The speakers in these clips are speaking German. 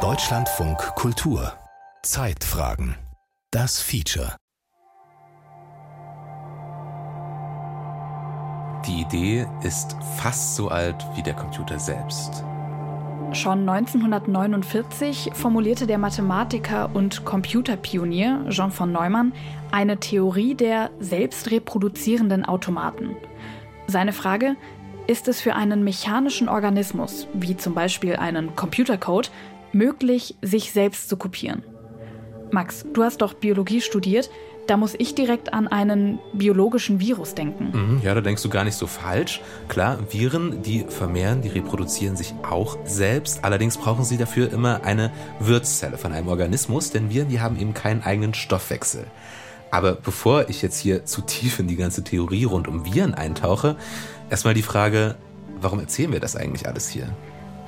Deutschlandfunk Kultur Zeitfragen Das Feature Die Idee ist fast so alt wie der Computer selbst. Schon 1949 formulierte der Mathematiker und Computerpionier Jean von Neumann eine Theorie der selbstreproduzierenden Automaten. Seine Frage, ist es für einen mechanischen Organismus, wie zum Beispiel einen Computercode, möglich, sich selbst zu kopieren? Max, du hast doch Biologie studiert. Da muss ich direkt an einen biologischen Virus denken. Mhm, ja, da denkst du gar nicht so falsch. Klar, Viren, die vermehren, die reproduzieren sich auch selbst. Allerdings brauchen sie dafür immer eine Wirtszelle von einem Organismus, denn Viren, die haben eben keinen eigenen Stoffwechsel. Aber bevor ich jetzt hier zu tief in die ganze Theorie rund um Viren eintauche, erstmal die Frage, warum erzählen wir das eigentlich alles hier?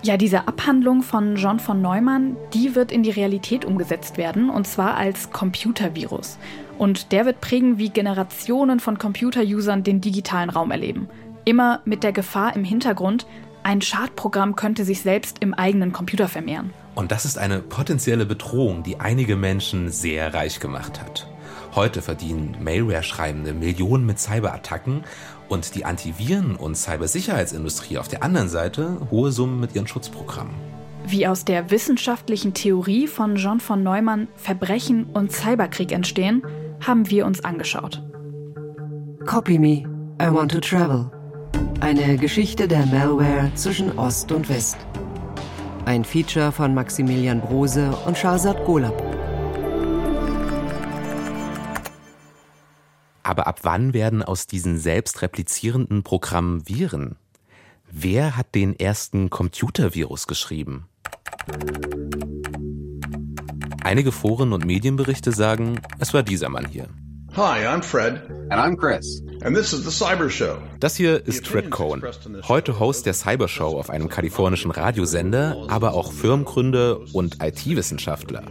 Ja, diese Abhandlung von John von Neumann, die wird in die Realität umgesetzt werden, und zwar als Computervirus. Und der wird prägen, wie Generationen von Computer-Usern den digitalen Raum erleben. Immer mit der Gefahr im Hintergrund, ein Schadprogramm könnte sich selbst im eigenen Computer vermehren. Und das ist eine potenzielle Bedrohung, die einige Menschen sehr reich gemacht hat. Heute verdienen Malware-Schreibende Millionen mit Cyberattacken und die Antiviren- und Cybersicherheitsindustrie auf der anderen Seite hohe Summen mit ihren Schutzprogrammen. Wie aus der wissenschaftlichen Theorie von John von Neumann Verbrechen und Cyberkrieg entstehen, haben wir uns angeschaut. Copy Me, I Want to Travel. Eine Geschichte der Malware zwischen Ost und West. Ein Feature von Maximilian Brose und Shahzad Golab. Aber ab wann werden aus diesen selbstreplizierenden Programmen Viren? Wer hat den ersten Computervirus geschrieben? Einige Foren und Medienberichte sagen, es war dieser Mann hier. Hi, I'm Fred. And I'm Chris. And this is the Cyber Show. Das hier ist Fred Cohen, heute Host der Cyber Show auf einem kalifornischen Radiosender, aber auch Firmengründer und IT-Wissenschaftler.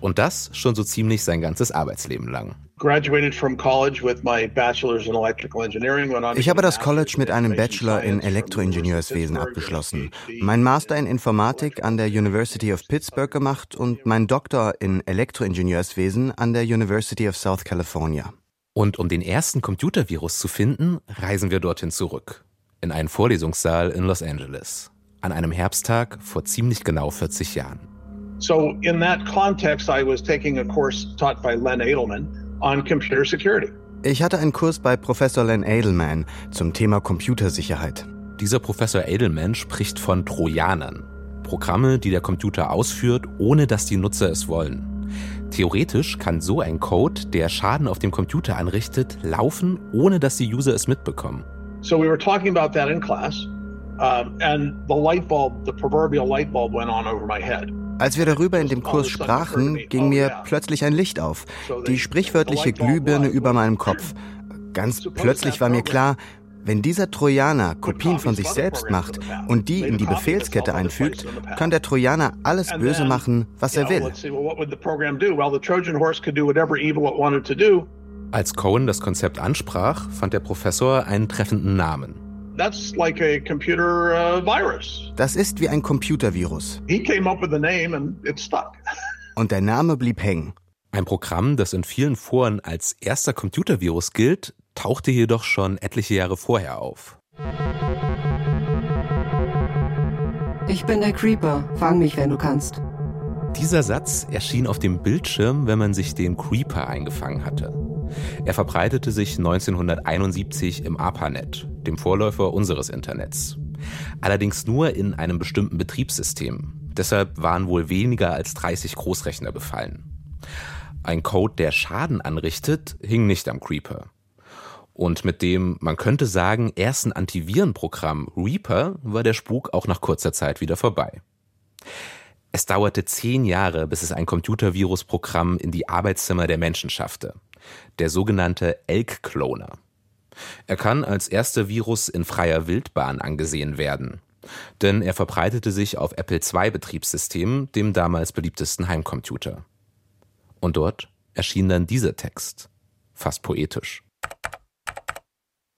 Und das schon so ziemlich sein ganzes Arbeitsleben lang. Ich habe das College mit einem Bachelor in Elektroingenieurswesen abgeschlossen, mein Master in Informatik an der University of Pittsburgh gemacht und mein Doktor in Elektroingenieurswesen an der University of South California. Und um den ersten Computervirus zu finden, reisen wir dorthin zurück. In einen Vorlesungssaal in Los Angeles. An einem Herbsttag vor ziemlich genau 40 Jahren. So in that context, I was taking a course taught by Len Edelman on computer security. Ich hatte einen Kurs bei Professor Len Edelman zum Thema Computersicherheit. Dieser Professor Edelman spricht von Trojanern. Programme, die der Computer ausführt, ohne dass die Nutzer es wollen. Theoretisch kann so ein Code, der Schaden auf dem Computer anrichtet, laufen, ohne dass die User es mitbekommen. So we were talking about that in class, um, and the light bulb, the proverbial light bulb, went on over my head. Als wir darüber in dem Kurs sprachen, ging mir plötzlich ein Licht auf, die sprichwörtliche Glühbirne über meinem Kopf. Ganz plötzlich war mir klar, wenn dieser Trojaner Kopien von sich selbst macht und die in die Befehlskette einfügt, kann der Trojaner alles böse machen, was er will. Als Cohen das Konzept ansprach, fand der Professor einen treffenden Namen. That's like a computer uh, virus. Das ist wie ein Computervirus. He came up with the name and it stuck. Und der Name blieb hängen. Ein Programm, das in vielen Foren als erster Computervirus gilt, tauchte jedoch schon etliche Jahre vorher auf. Ich bin der Creeper. Fang mich, wenn du kannst. Dieser Satz erschien auf dem Bildschirm, wenn man sich den Creeper eingefangen hatte. Er verbreitete sich 1971 im ARPANET, dem Vorläufer unseres Internets. Allerdings nur in einem bestimmten Betriebssystem. Deshalb waren wohl weniger als 30 Großrechner befallen. Ein Code, der Schaden anrichtet, hing nicht am Creeper. Und mit dem, man könnte sagen, ersten Antivirenprogramm Reaper war der Spuk auch nach kurzer Zeit wieder vorbei. Es dauerte zehn Jahre, bis es ein Computervirusprogramm in die Arbeitszimmer der Menschen schaffte. Der sogenannte Elk-Cloner. Er kann als erster Virus in freier Wildbahn angesehen werden. Denn er verbreitete sich auf Apple II-Betriebssystemen, dem damals beliebtesten Heimcomputer. Und dort erschien dann dieser Text. Fast poetisch.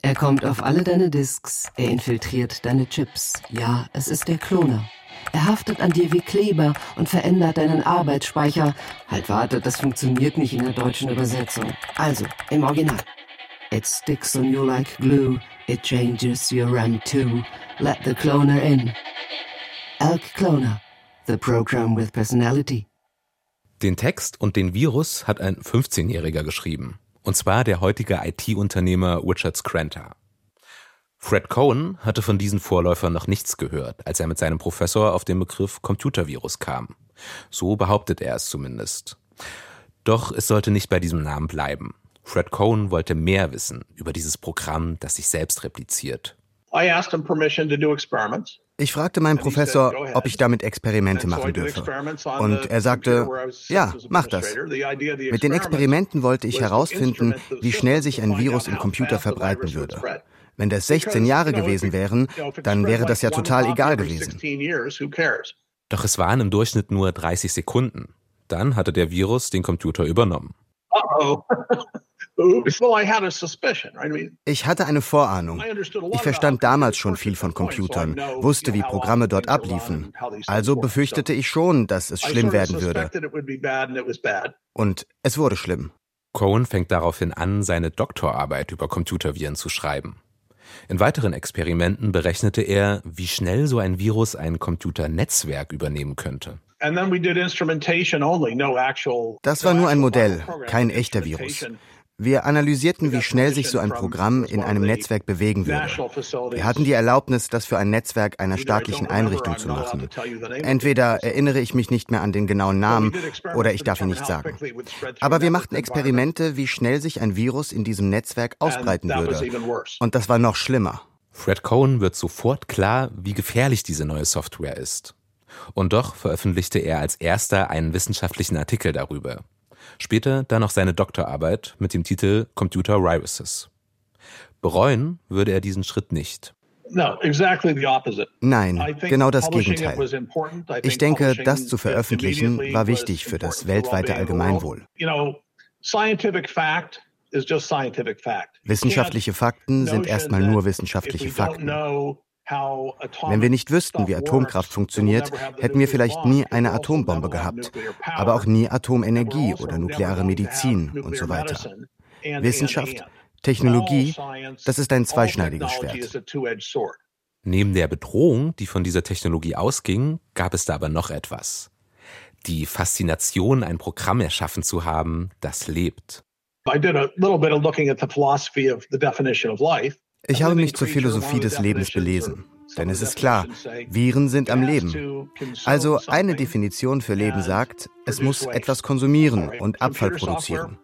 Er kommt auf alle deine Disks, er infiltriert deine Chips. Ja, es ist der Kloner. Er haftet an dir wie Kleber und verändert deinen Arbeitsspeicher. Halt, warte, das funktioniert nicht in der deutschen Übersetzung. Also, im Original. It sticks on you like glue. It changes your RAM too. Let the cloner in. Elk Cloner. The program with personality. Den Text und den Virus hat ein 15-Jähriger geschrieben. Und zwar der heutige IT-Unternehmer Richard Scranter. Fred Cohen hatte von diesen Vorläufern noch nichts gehört, als er mit seinem Professor auf den Begriff Computervirus kam. So behauptet er es zumindest. Doch es sollte nicht bei diesem Namen bleiben. Fred Cohen wollte mehr wissen über dieses Programm, das sich selbst repliziert. Ich fragte meinen Professor, ob ich damit Experimente machen dürfe. Und er sagte, ja, mach das. Mit den Experimenten wollte ich herausfinden, wie schnell sich ein Virus im Computer verbreiten würde. Wenn das 16 Jahre gewesen wären, dann wäre das ja total egal gewesen. Doch es waren im Durchschnitt nur 30 Sekunden. Dann hatte der Virus den Computer übernommen. Ich hatte eine Vorahnung. Ich verstand damals schon viel von Computern, wusste, wie Programme dort abliefen. Also befürchtete ich schon, dass es schlimm werden würde. Und es wurde schlimm. Cohen fängt daraufhin an, seine Doktorarbeit über Computerviren zu schreiben. In weiteren Experimenten berechnete er, wie schnell so ein Virus ein Computernetzwerk übernehmen könnte. Das war nur ein Modell, kein echter Virus. Wir analysierten, wie schnell sich so ein Programm in einem Netzwerk bewegen würde. Wir hatten die Erlaubnis, das für ein Netzwerk einer staatlichen Einrichtung zu machen. Entweder erinnere ich mich nicht mehr an den genauen Namen oder ich darf ihn nicht sagen. Aber wir machten Experimente, wie schnell sich ein Virus in diesem Netzwerk ausbreiten würde. Und das war noch schlimmer. Fred Cohen wird sofort klar, wie gefährlich diese neue Software ist. Und doch veröffentlichte er als erster einen wissenschaftlichen Artikel darüber. Später dann noch seine Doktorarbeit mit dem Titel Computer Viruses. Bereuen würde er diesen Schritt nicht. Nein, genau das Gegenteil. Ich denke, das zu veröffentlichen war wichtig für das weltweite Allgemeinwohl. Wissenschaftliche Fakten sind erstmal nur wissenschaftliche Fakten. Wenn wir nicht wüssten, wie Atomkraft funktioniert, hätten wir vielleicht nie eine Atombombe gehabt, aber auch nie Atomenergie oder nukleare Medizin und so weiter. Wissenschaft, Technologie, das ist ein zweischneidiges Schwert. Neben der Bedrohung, die von dieser Technologie ausging, gab es da aber noch etwas. Die Faszination, ein Programm erschaffen zu haben, das lebt. I did a little bit of looking at the philosophy of the definition of life. Ich habe mich zur Philosophie des Lebens belesen. Denn es ist klar, Viren sind am Leben. Also eine Definition für Leben sagt, es muss etwas konsumieren und Abfall produzieren.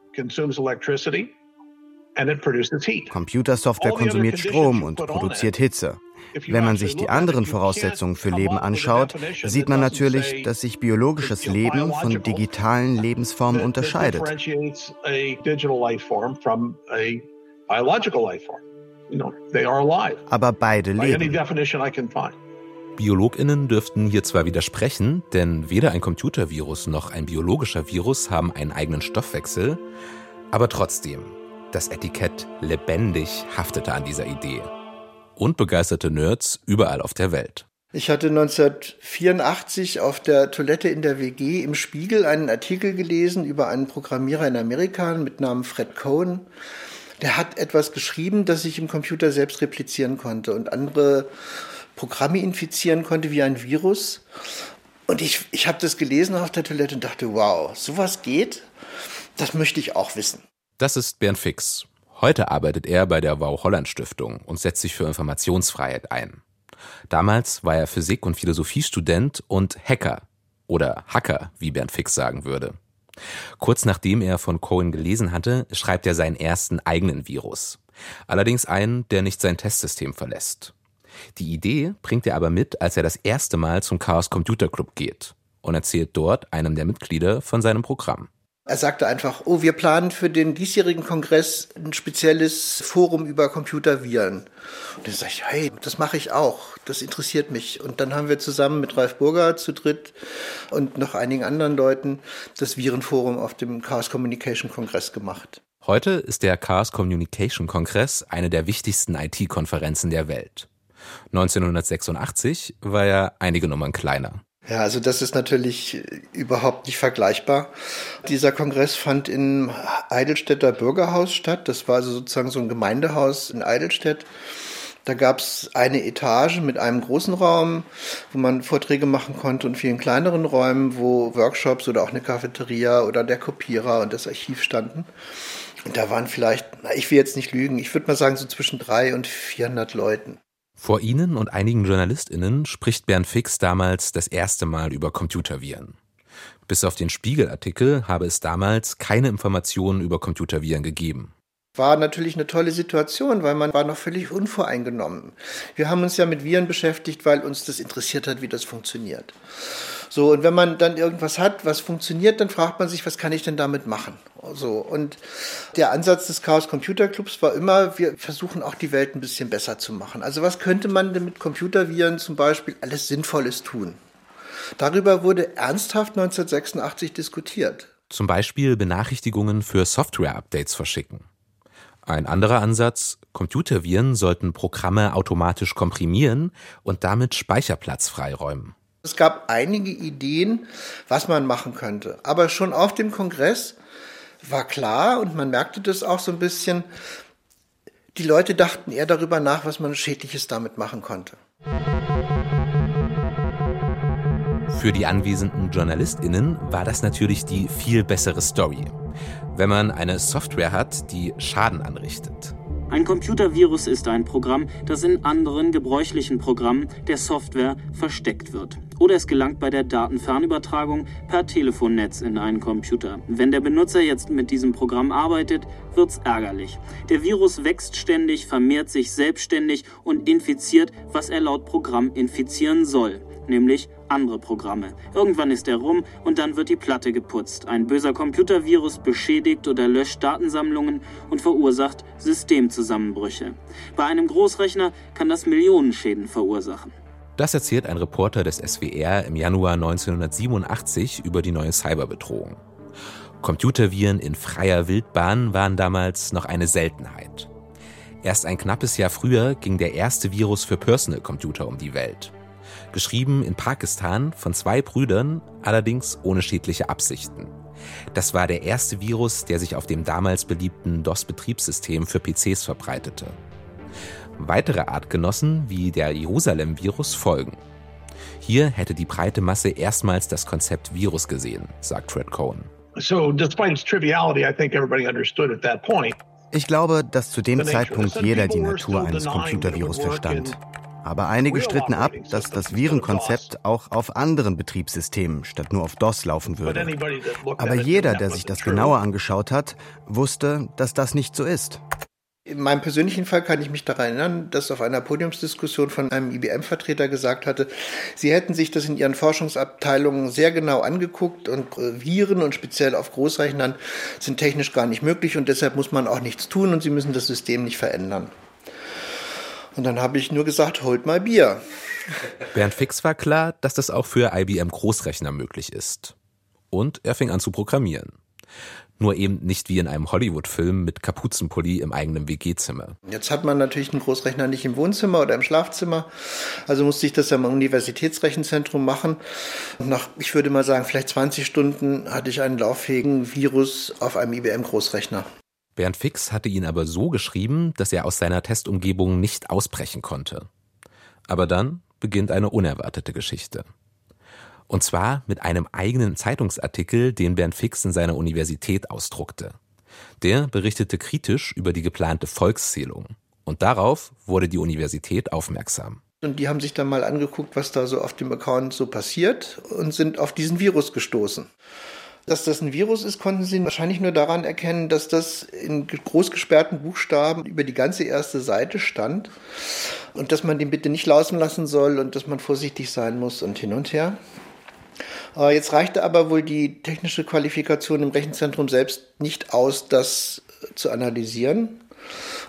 Computersoftware konsumiert Strom und produziert Hitze. Wenn man sich die anderen Voraussetzungen für Leben anschaut, sieht man natürlich, dass sich biologisches Leben von digitalen Lebensformen unterscheidet. Aber beide leben. BiologInnen dürften hier zwar widersprechen, denn weder ein Computervirus noch ein biologischer Virus haben einen eigenen Stoffwechsel, aber trotzdem, das Etikett lebendig haftete an dieser Idee. Und begeisterte Nerds überall auf der Welt. Ich hatte 1984 auf der Toilette in der WG im Spiegel einen Artikel gelesen über einen Programmierer in Amerika mit Namen Fred Cohen der hat etwas geschrieben, das sich im Computer selbst replizieren konnte und andere Programme infizieren konnte wie ein Virus. Und ich, ich habe das gelesen auf der Toilette und dachte, wow, sowas geht? Das möchte ich auch wissen. Das ist Bernd Fix. Heute arbeitet er bei der Wow Holland Stiftung und setzt sich für Informationsfreiheit ein. Damals war er Physik- und Philosophiestudent und Hacker oder Hacker, wie Bernd Fix sagen würde. Kurz nachdem er von Cohen gelesen hatte, schreibt er seinen ersten eigenen Virus. Allerdings einen, der nicht sein Testsystem verlässt. Die Idee bringt er aber mit, als er das erste Mal zum Chaos Computer Club geht und erzählt dort einem der Mitglieder von seinem Programm. Er sagte einfach, oh, wir planen für den diesjährigen Kongress ein spezielles Forum über Computerviren. Und dann sage ich, hey, das mache ich auch, das interessiert mich. Und dann haben wir zusammen mit Ralf Burger zu dritt und noch einigen anderen Leuten das Virenforum auf dem Chaos Communication Kongress gemacht. Heute ist der Chaos Communication Kongress eine der wichtigsten IT-Konferenzen der Welt. 1986 war er einige Nummern kleiner. Ja, also das ist natürlich überhaupt nicht vergleichbar. Dieser Kongress fand im Eidelstädter Bürgerhaus statt. Das war also sozusagen so ein Gemeindehaus in Eidelstedt. Da gab es eine Etage mit einem großen Raum, wo man Vorträge machen konnte und vielen kleineren Räumen, wo Workshops oder auch eine Cafeteria oder der Kopierer und das Archiv standen. Und da waren vielleicht, ich will jetzt nicht lügen, ich würde mal sagen so zwischen drei und 400 Leuten. Vor Ihnen und einigen JournalistInnen spricht Bernd Fix damals das erste Mal über Computerviren. Bis auf den Spiegelartikel habe es damals keine Informationen über Computerviren gegeben. War natürlich eine tolle Situation, weil man war noch völlig unvoreingenommen. Wir haben uns ja mit Viren beschäftigt, weil uns das interessiert hat, wie das funktioniert. So, und wenn man dann irgendwas hat, was funktioniert, dann fragt man sich, was kann ich denn damit machen? So, und der Ansatz des Chaos Computer Clubs war immer, wir versuchen auch die Welt ein bisschen besser zu machen. Also was könnte man denn mit Computerviren zum Beispiel alles Sinnvolles tun? Darüber wurde ernsthaft 1986 diskutiert. Zum Beispiel Benachrichtigungen für Software-Updates verschicken. Ein anderer Ansatz, Computerviren sollten Programme automatisch komprimieren und damit Speicherplatz freiräumen. Es gab einige Ideen, was man machen könnte. Aber schon auf dem Kongress war klar und man merkte das auch so ein bisschen, die Leute dachten eher darüber nach, was man Schädliches damit machen konnte. Für die anwesenden JournalistInnen war das natürlich die viel bessere Story. Wenn man eine Software hat, die Schaden anrichtet. Ein Computervirus ist ein Programm, das in anderen gebräuchlichen Programmen der Software versteckt wird. Oder es gelangt bei der Datenfernübertragung per Telefonnetz in einen Computer. Wenn der Benutzer jetzt mit diesem Programm arbeitet, wird's ärgerlich. Der Virus wächst ständig, vermehrt sich selbstständig und infiziert, was er laut Programm infizieren soll nämlich andere Programme. Irgendwann ist er rum und dann wird die Platte geputzt. Ein böser Computervirus beschädigt oder löscht Datensammlungen und verursacht Systemzusammenbrüche. Bei einem Großrechner kann das Millionenschäden verursachen. Das erzählt ein Reporter des SWR im Januar 1987 über die neue Cyberbedrohung. Computerviren in freier Wildbahn waren damals noch eine Seltenheit. Erst ein knappes Jahr früher ging der erste Virus für Personal Computer um die Welt geschrieben in Pakistan von zwei Brüdern, allerdings ohne schädliche Absichten. Das war der erste Virus, der sich auf dem damals beliebten DOS-Betriebssystem für PCs verbreitete. Weitere Artgenossen wie der Jerusalem-Virus folgen. Hier hätte die breite Masse erstmals das Konzept Virus gesehen, sagt Fred Cohen. Ich glaube, dass zu dem Zeitpunkt jeder die Natur eines Computervirus verstand. Aber einige stritten ab, dass das Virenkonzept auch auf anderen Betriebssystemen statt nur auf DOS laufen würde. Aber jeder, der sich das genauer angeschaut hat, wusste, dass das nicht so ist. In meinem persönlichen Fall kann ich mich daran erinnern, dass auf einer Podiumsdiskussion von einem IBM-Vertreter gesagt hatte, sie hätten sich das in ihren Forschungsabteilungen sehr genau angeguckt und äh, Viren und speziell auf Großrechnern sind technisch gar nicht möglich und deshalb muss man auch nichts tun und sie müssen das System nicht verändern. Und dann habe ich nur gesagt, holt mal Bier. Bernd Fix war klar, dass das auch für IBM Großrechner möglich ist. Und er fing an zu programmieren. Nur eben nicht wie in einem Hollywood-Film mit Kapuzenpulli im eigenen WG-Zimmer. Jetzt hat man natürlich einen Großrechner nicht im Wohnzimmer oder im Schlafzimmer. Also musste ich das ja im Universitätsrechenzentrum machen. Und nach, ich würde mal sagen, vielleicht 20 Stunden hatte ich einen lauffähigen Virus auf einem IBM-Großrechner. Bernd Fix hatte ihn aber so geschrieben, dass er aus seiner Testumgebung nicht ausbrechen konnte. Aber dann beginnt eine unerwartete Geschichte. Und zwar mit einem eigenen Zeitungsartikel, den Bernd Fix in seiner Universität ausdruckte. Der berichtete kritisch über die geplante Volkszählung. Und darauf wurde die Universität aufmerksam. Und die haben sich dann mal angeguckt, was da so auf dem Account so passiert und sind auf diesen Virus gestoßen. Dass das ein Virus ist, konnten sie wahrscheinlich nur daran erkennen, dass das in groß gesperrten Buchstaben über die ganze erste Seite stand und dass man den bitte nicht laufen lassen soll und dass man vorsichtig sein muss und hin und her. Äh, jetzt reichte aber wohl die technische Qualifikation im Rechenzentrum selbst nicht aus, das zu analysieren,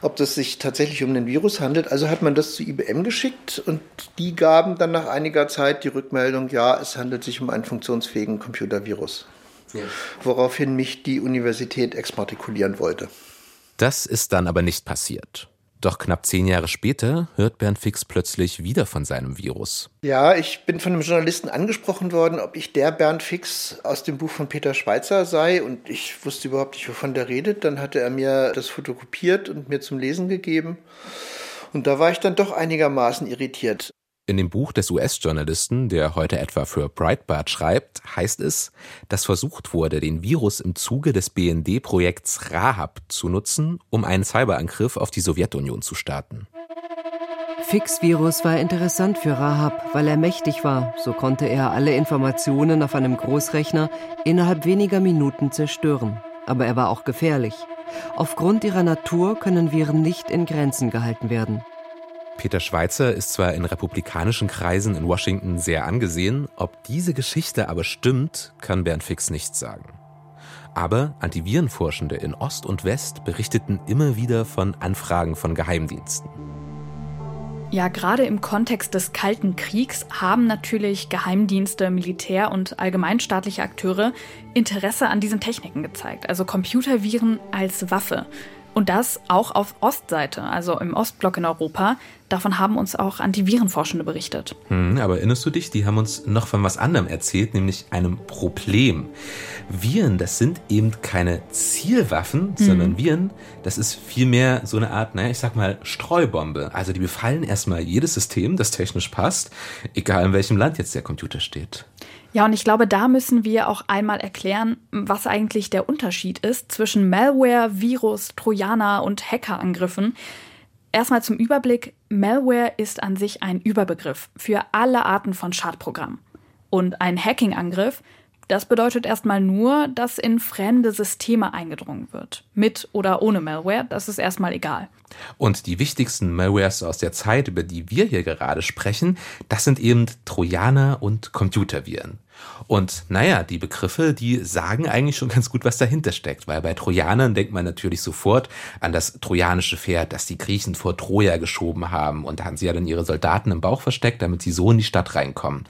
ob das sich tatsächlich um ein Virus handelt. Also hat man das zu IBM geschickt und die gaben dann nach einiger Zeit die Rückmeldung, ja, es handelt sich um einen funktionsfähigen Computervirus woraufhin mich die Universität exmatrikulieren wollte. Das ist dann aber nicht passiert. Doch knapp zehn Jahre später hört Bernd Fix plötzlich wieder von seinem Virus. Ja, ich bin von einem Journalisten angesprochen worden, ob ich der Bernd Fix aus dem Buch von Peter Schweitzer sei. Und ich wusste überhaupt nicht, wovon der redet. Dann hatte er mir das fotokopiert und mir zum Lesen gegeben. Und da war ich dann doch einigermaßen irritiert. In dem Buch des US-Journalisten, der heute etwa für Breitbart schreibt, heißt es, dass versucht wurde, den Virus im Zuge des BND-Projekts Rahab zu nutzen, um einen Cyberangriff auf die Sowjetunion zu starten. Fix-Virus war interessant für Rahab, weil er mächtig war. So konnte er alle Informationen auf einem Großrechner innerhalb weniger Minuten zerstören. Aber er war auch gefährlich. Aufgrund ihrer Natur können Viren nicht in Grenzen gehalten werden. Peter Schweitzer ist zwar in republikanischen Kreisen in Washington sehr angesehen, ob diese Geschichte aber stimmt, kann Bernd Fix nicht sagen. Aber Antivirenforschende in Ost und West berichteten immer wieder von Anfragen von Geheimdiensten. Ja, gerade im Kontext des Kalten Kriegs haben natürlich Geheimdienste, Militär und allgemeinstaatliche Akteure Interesse an diesen Techniken gezeigt, also Computerviren als Waffe. Und das auch auf Ostseite, also im Ostblock in Europa. Davon haben uns auch Antivirenforschende berichtet. Hm, aber erinnerst du dich, die haben uns noch von was anderem erzählt, nämlich einem Problem. Viren, das sind eben keine Zielwaffen, mhm. sondern Viren, das ist vielmehr so eine Art, naja, ich sag mal, Streubombe. Also die befallen erstmal jedes System, das technisch passt, egal in welchem Land jetzt der Computer steht. Ja, und ich glaube, da müssen wir auch einmal erklären, was eigentlich der Unterschied ist zwischen Malware, Virus, Trojaner und Hackerangriffen. Erstmal zum Überblick. Malware ist an sich ein Überbegriff für alle Arten von Schadprogrammen. Und ein Hacking-Angriff das bedeutet erstmal nur, dass in fremde Systeme eingedrungen wird. Mit oder ohne Malware, das ist erstmal egal. Und die wichtigsten Malwares aus der Zeit, über die wir hier gerade sprechen, das sind eben Trojaner und Computerviren. Und naja, die Begriffe, die sagen eigentlich schon ganz gut, was dahinter steckt, weil bei Trojanern denkt man natürlich sofort an das trojanische Pferd, das die Griechen vor Troja geschoben haben und da haben sie ja dann ihre Soldaten im Bauch versteckt, damit sie so in die Stadt reinkommen.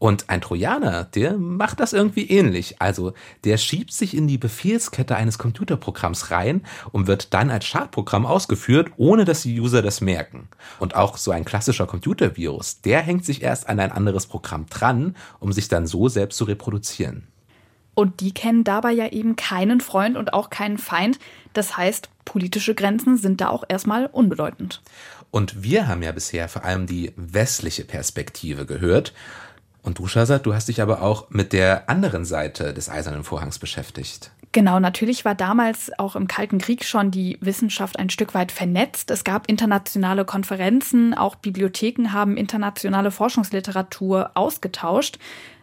Und ein Trojaner, der macht das irgendwie ähnlich. Also der schiebt sich in die Befehlskette eines Computerprogramms rein und wird dann als Schadprogramm ausgeführt, ohne dass die User das merken. Und auch so ein klassischer Computervirus, der hängt sich erst an ein anderes Programm dran, um sich dann so selbst zu reproduzieren. Und die kennen dabei ja eben keinen Freund und auch keinen Feind. Das heißt, politische Grenzen sind da auch erstmal unbedeutend. Und wir haben ja bisher vor allem die westliche Perspektive gehört. Und du, Shazad, du hast dich aber auch mit der anderen Seite des Eisernen Vorhangs beschäftigt. Genau, natürlich war damals auch im Kalten Krieg schon die Wissenschaft ein Stück weit vernetzt. Es gab internationale Konferenzen, auch Bibliotheken haben internationale Forschungsliteratur ausgetauscht.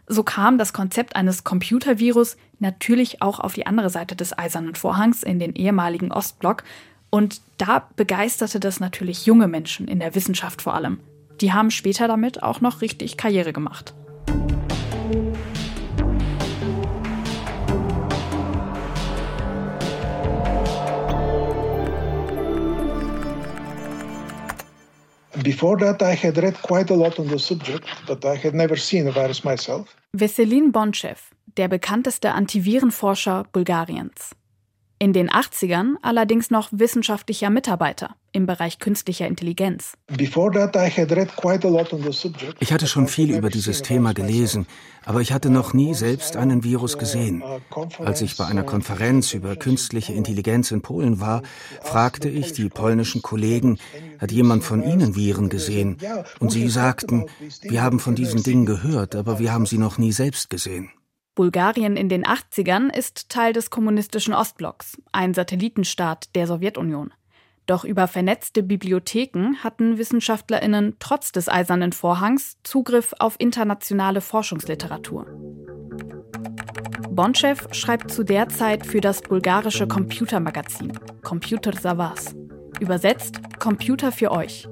So kam das Konzept eines Computervirus natürlich auch auf die andere Seite des Eisernen Vorhangs in den ehemaligen Ostblock. Und da begeisterte das natürlich junge Menschen in der Wissenschaft vor allem. Die haben später damit auch noch richtig Karriere gemacht. Before that, I had read quite a lot on the subject, but I had never seen a virus myself. Veselin Bonchev, der bekannteste Antivirenforscher Bulgariens. In den 80ern allerdings noch wissenschaftlicher Mitarbeiter im Bereich künstlicher Intelligenz. Ich hatte schon viel über dieses Thema gelesen, aber ich hatte noch nie selbst einen Virus gesehen. Als ich bei einer Konferenz über künstliche Intelligenz in Polen war, fragte ich die polnischen Kollegen, hat jemand von ihnen Viren gesehen? Und sie sagten, wir haben von diesen Dingen gehört, aber wir haben sie noch nie selbst gesehen. Bulgarien in den 80ern ist Teil des kommunistischen Ostblocks, ein Satellitenstaat der Sowjetunion. Doch über vernetzte Bibliotheken hatten Wissenschaftlerinnen trotz des Eisernen Vorhangs Zugriff auf internationale Forschungsliteratur. Bonchev schreibt zu der Zeit für das bulgarische Computermagazin Computer Savas, übersetzt Computer für euch.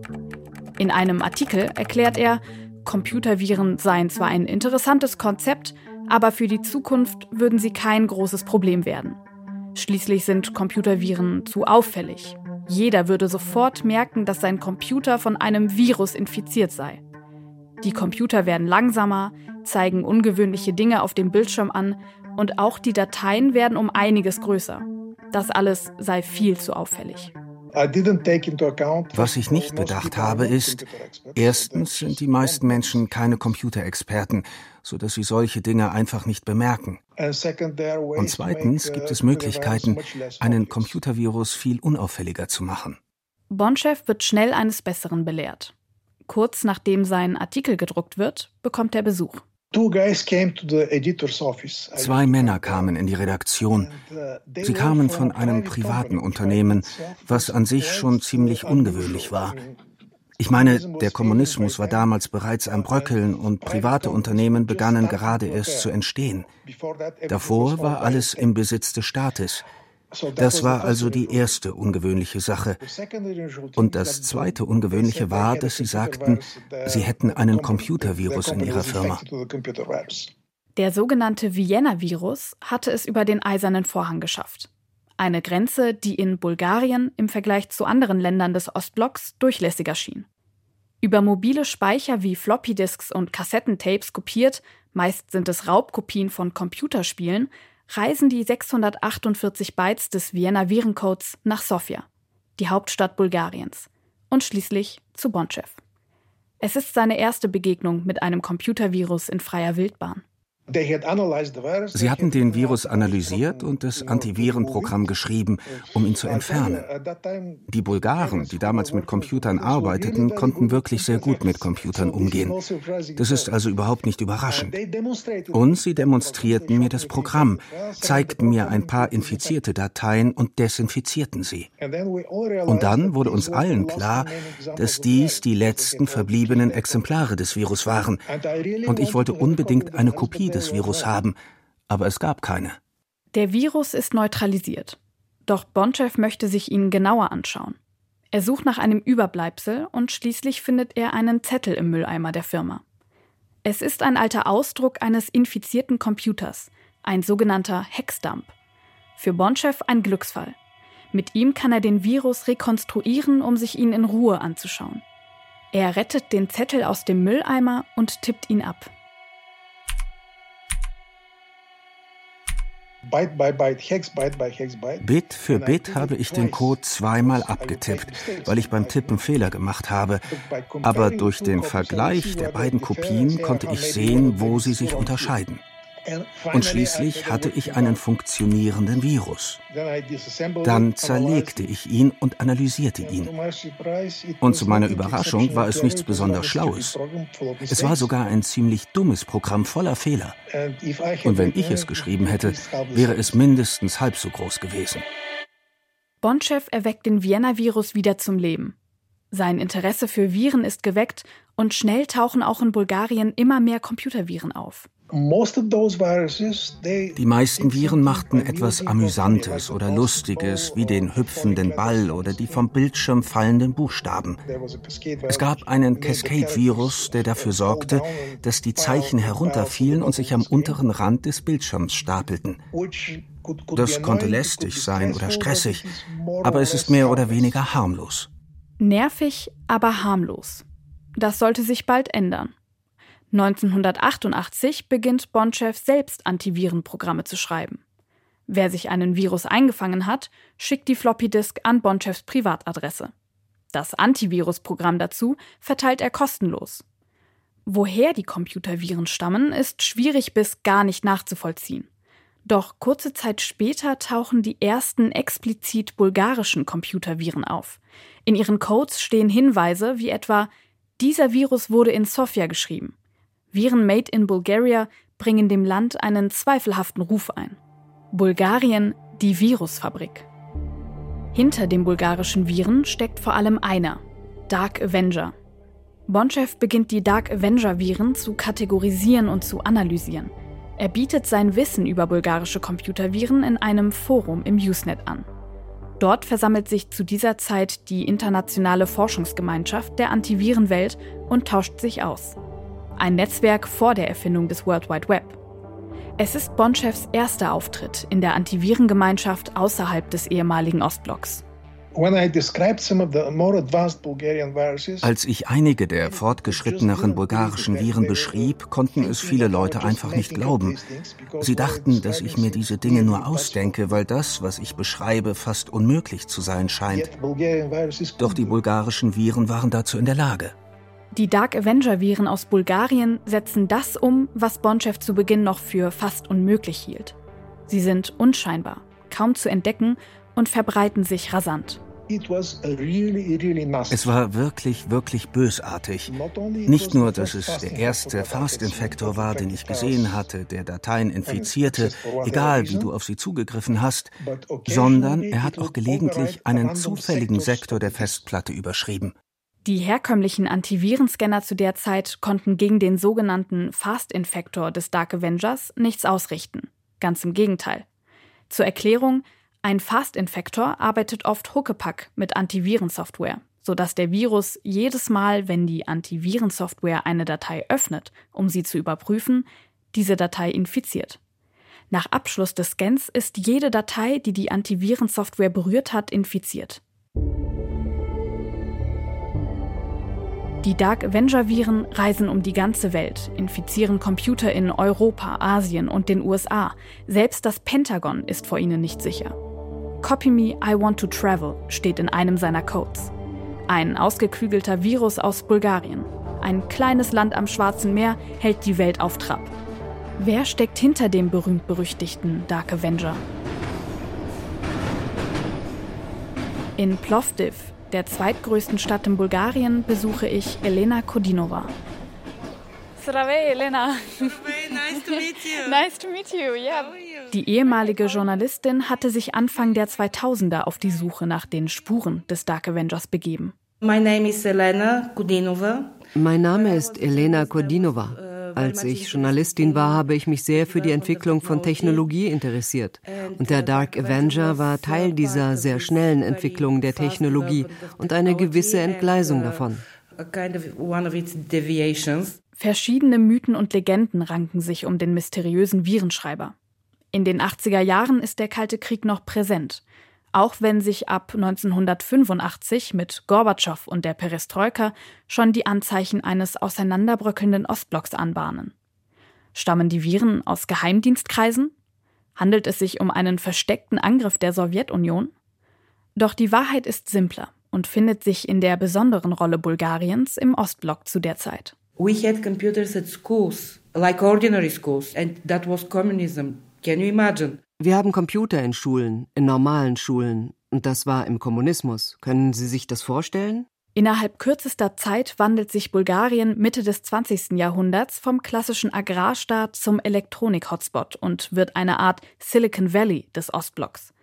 In einem Artikel erklärt er, Computerviren seien zwar ein interessantes Konzept, aber für die Zukunft würden sie kein großes Problem werden. Schließlich sind Computerviren zu auffällig. Jeder würde sofort merken, dass sein Computer von einem Virus infiziert sei. Die Computer werden langsamer, zeigen ungewöhnliche Dinge auf dem Bildschirm an und auch die Dateien werden um einiges größer. Das alles sei viel zu auffällig. Was ich nicht bedacht habe, ist, erstens sind die meisten Menschen keine Computerexperten, sodass sie solche Dinge einfach nicht bemerken. Und zweitens gibt es Möglichkeiten, einen Computervirus viel unauffälliger zu machen. Bonchef wird schnell eines Besseren belehrt. Kurz nachdem sein Artikel gedruckt wird, bekommt er Besuch. Zwei Männer kamen in die Redaktion. Sie kamen von einem privaten Unternehmen, was an sich schon ziemlich ungewöhnlich war. Ich meine, der Kommunismus war damals bereits am Bröckeln und private Unternehmen begannen gerade erst zu entstehen. Davor war alles im Besitz des Staates. Das war also die erste ungewöhnliche Sache. Und das zweite ungewöhnliche war, dass sie sagten, sie hätten einen Computervirus in ihrer Firma. Der sogenannte Vienna-Virus hatte es über den eisernen Vorhang geschafft. Eine Grenze, die in Bulgarien im Vergleich zu anderen Ländern des Ostblocks durchlässiger schien. Über mobile Speicher wie Floppydisks und Kassettentapes kopiert, meist sind es Raubkopien von Computerspielen, reisen die 648 Bytes des Vienna Virencodes nach Sofia, die Hauptstadt Bulgariens, und schließlich zu Bonchev. Es ist seine erste Begegnung mit einem Computervirus in freier Wildbahn. Sie hatten den Virus analysiert und das Antivirenprogramm geschrieben, um ihn zu entfernen. Die Bulgaren, die damals mit Computern arbeiteten, konnten wirklich sehr gut mit Computern umgehen. Das ist also überhaupt nicht überraschend. Und sie demonstrierten mir das Programm, zeigten mir ein paar infizierte Dateien und desinfizierten sie. Und dann wurde uns allen klar, dass dies die letzten verbliebenen Exemplare des Virus waren. Und ich wollte unbedingt eine Kopie des Virus haben, aber es gab keine. Der Virus ist neutralisiert. Doch Bonchev möchte sich ihn genauer anschauen. Er sucht nach einem Überbleibsel und schließlich findet er einen Zettel im Mülleimer der Firma. Es ist ein alter Ausdruck eines infizierten Computers, ein sogenannter Hexdump. Für Bonchev ein Glücksfall. Mit ihm kann er den Virus rekonstruieren, um sich ihn in Ruhe anzuschauen. Er rettet den Zettel aus dem Mülleimer und tippt ihn ab. Bit für Bit habe ich den Code zweimal abgetippt, weil ich beim Tippen Fehler gemacht habe. Aber durch den Vergleich der beiden Kopien konnte ich sehen, wo sie sich unterscheiden. Und schließlich hatte ich einen funktionierenden Virus. Dann zerlegte ich ihn und analysierte ihn. Und zu meiner Überraschung war es nichts besonders Schlaues. Es war sogar ein ziemlich dummes Programm voller Fehler. Und wenn ich es geschrieben hätte, wäre es mindestens halb so groß gewesen. Bonchev erweckt den Vienna-Virus wieder zum Leben. Sein Interesse für Viren ist geweckt und schnell tauchen auch in Bulgarien immer mehr Computerviren auf. Die meisten Viren machten etwas Amüsantes oder Lustiges, wie den hüpfenden Ball oder die vom Bildschirm fallenden Buchstaben. Es gab einen Cascade-Virus, der dafür sorgte, dass die Zeichen herunterfielen und sich am unteren Rand des Bildschirms stapelten. Das konnte lästig sein oder stressig, aber es ist mehr oder weniger harmlos. Nervig, aber harmlos. Das sollte sich bald ändern. 1988 beginnt Bonchev selbst Antivirenprogramme zu schreiben. Wer sich einen Virus eingefangen hat, schickt die Floppydisk an Bonchevs Privatadresse. Das Antivirusprogramm dazu verteilt er kostenlos. Woher die Computerviren stammen, ist schwierig bis gar nicht nachzuvollziehen. Doch kurze Zeit später tauchen die ersten explizit bulgarischen Computerviren auf. In ihren Codes stehen Hinweise wie etwa dieser Virus wurde in Sofia geschrieben. Viren made in Bulgaria bringen dem Land einen zweifelhaften Ruf ein. Bulgarien, die Virusfabrik. Hinter dem bulgarischen Viren steckt vor allem einer, Dark Avenger. Bonchev beginnt die Dark Avenger-Viren zu kategorisieren und zu analysieren. Er bietet sein Wissen über bulgarische Computerviren in einem Forum im Usenet an. Dort versammelt sich zu dieser Zeit die internationale Forschungsgemeinschaft der Antivirenwelt und tauscht sich aus ein Netzwerk vor der Erfindung des World Wide Web. Es ist Bonchefs erster Auftritt in der Antivirengemeinschaft außerhalb des ehemaligen Ostblocks. Als ich einige der fortgeschritteneren bulgarischen Viren beschrieb, konnten es viele Leute einfach nicht glauben. Sie dachten, dass ich mir diese Dinge nur ausdenke, weil das, was ich beschreibe, fast unmöglich zu sein scheint. Doch die bulgarischen Viren waren dazu in der Lage. Die Dark Avenger-Viren aus Bulgarien setzen das um, was Bonchev zu Beginn noch für fast unmöglich hielt. Sie sind unscheinbar, kaum zu entdecken und verbreiten sich rasant. Es war wirklich, wirklich bösartig. Nicht nur, dass es der erste Fast-Infektor war, den ich gesehen hatte, der Dateien infizierte, egal wie du auf sie zugegriffen hast, sondern er hat auch gelegentlich einen zufälligen Sektor der Festplatte überschrieben. Die herkömmlichen Antivirenscanner zu der Zeit konnten gegen den sogenannten Fast-Infektor des Dark Avengers nichts ausrichten. Ganz im Gegenteil. Zur Erklärung, ein Fast-Infektor arbeitet oft Huckepack mit Antivirensoftware, sodass der Virus jedes Mal, wenn die Antivirensoftware eine Datei öffnet, um sie zu überprüfen, diese Datei infiziert. Nach Abschluss des Scans ist jede Datei, die die Antivirensoftware berührt hat, infiziert. Die Dark Avenger-Viren reisen um die ganze Welt, infizieren Computer in Europa, Asien und den USA. Selbst das Pentagon ist vor ihnen nicht sicher. Copy Me, I Want to Travel steht in einem seiner Codes. Ein ausgeklügelter Virus aus Bulgarien. Ein kleines Land am Schwarzen Meer hält die Welt auf Trab. Wer steckt hinter dem berühmt-berüchtigten Dark Avenger? In Plovdiv, der zweitgrößten Stadt in Bulgarien, besuche ich Elena Kodinova. Sravey, Elena. Nice to meet you. Die ehemalige Journalistin hatte sich Anfang der 2000er auf die Suche nach den Spuren des Dark Avengers begeben. Mein Name ist Elena Kodinova. Als ich Journalistin war, habe ich mich sehr für die Entwicklung von Technologie interessiert. Und der Dark Avenger war Teil dieser sehr schnellen Entwicklung der Technologie und eine gewisse Entgleisung davon. Verschiedene Mythen und Legenden ranken sich um den mysteriösen Virenschreiber. In den 80er Jahren ist der Kalte Krieg noch präsent, auch wenn sich ab 1985 mit Gorbatschow und der Perestroika schon die Anzeichen eines auseinanderbröckelnden Ostblocks anbahnen. Stammen die Viren aus Geheimdienstkreisen? Handelt es sich um einen versteckten Angriff der Sowjetunion? Doch die Wahrheit ist simpler und findet sich in der besonderen Rolle Bulgariens im Ostblock zu der Zeit. We had computers at schools, like ordinary schools, and that was communism. Can you imagine? Wir haben Computer in Schulen, in normalen Schulen, und das war im Kommunismus. Können Sie sich das vorstellen? Innerhalb kürzester Zeit wandelt sich Bulgarien Mitte des 20. Jahrhunderts vom klassischen Agrarstaat zum Elektronik-Hotspot und wird eine Art Silicon Valley des Ostblocks.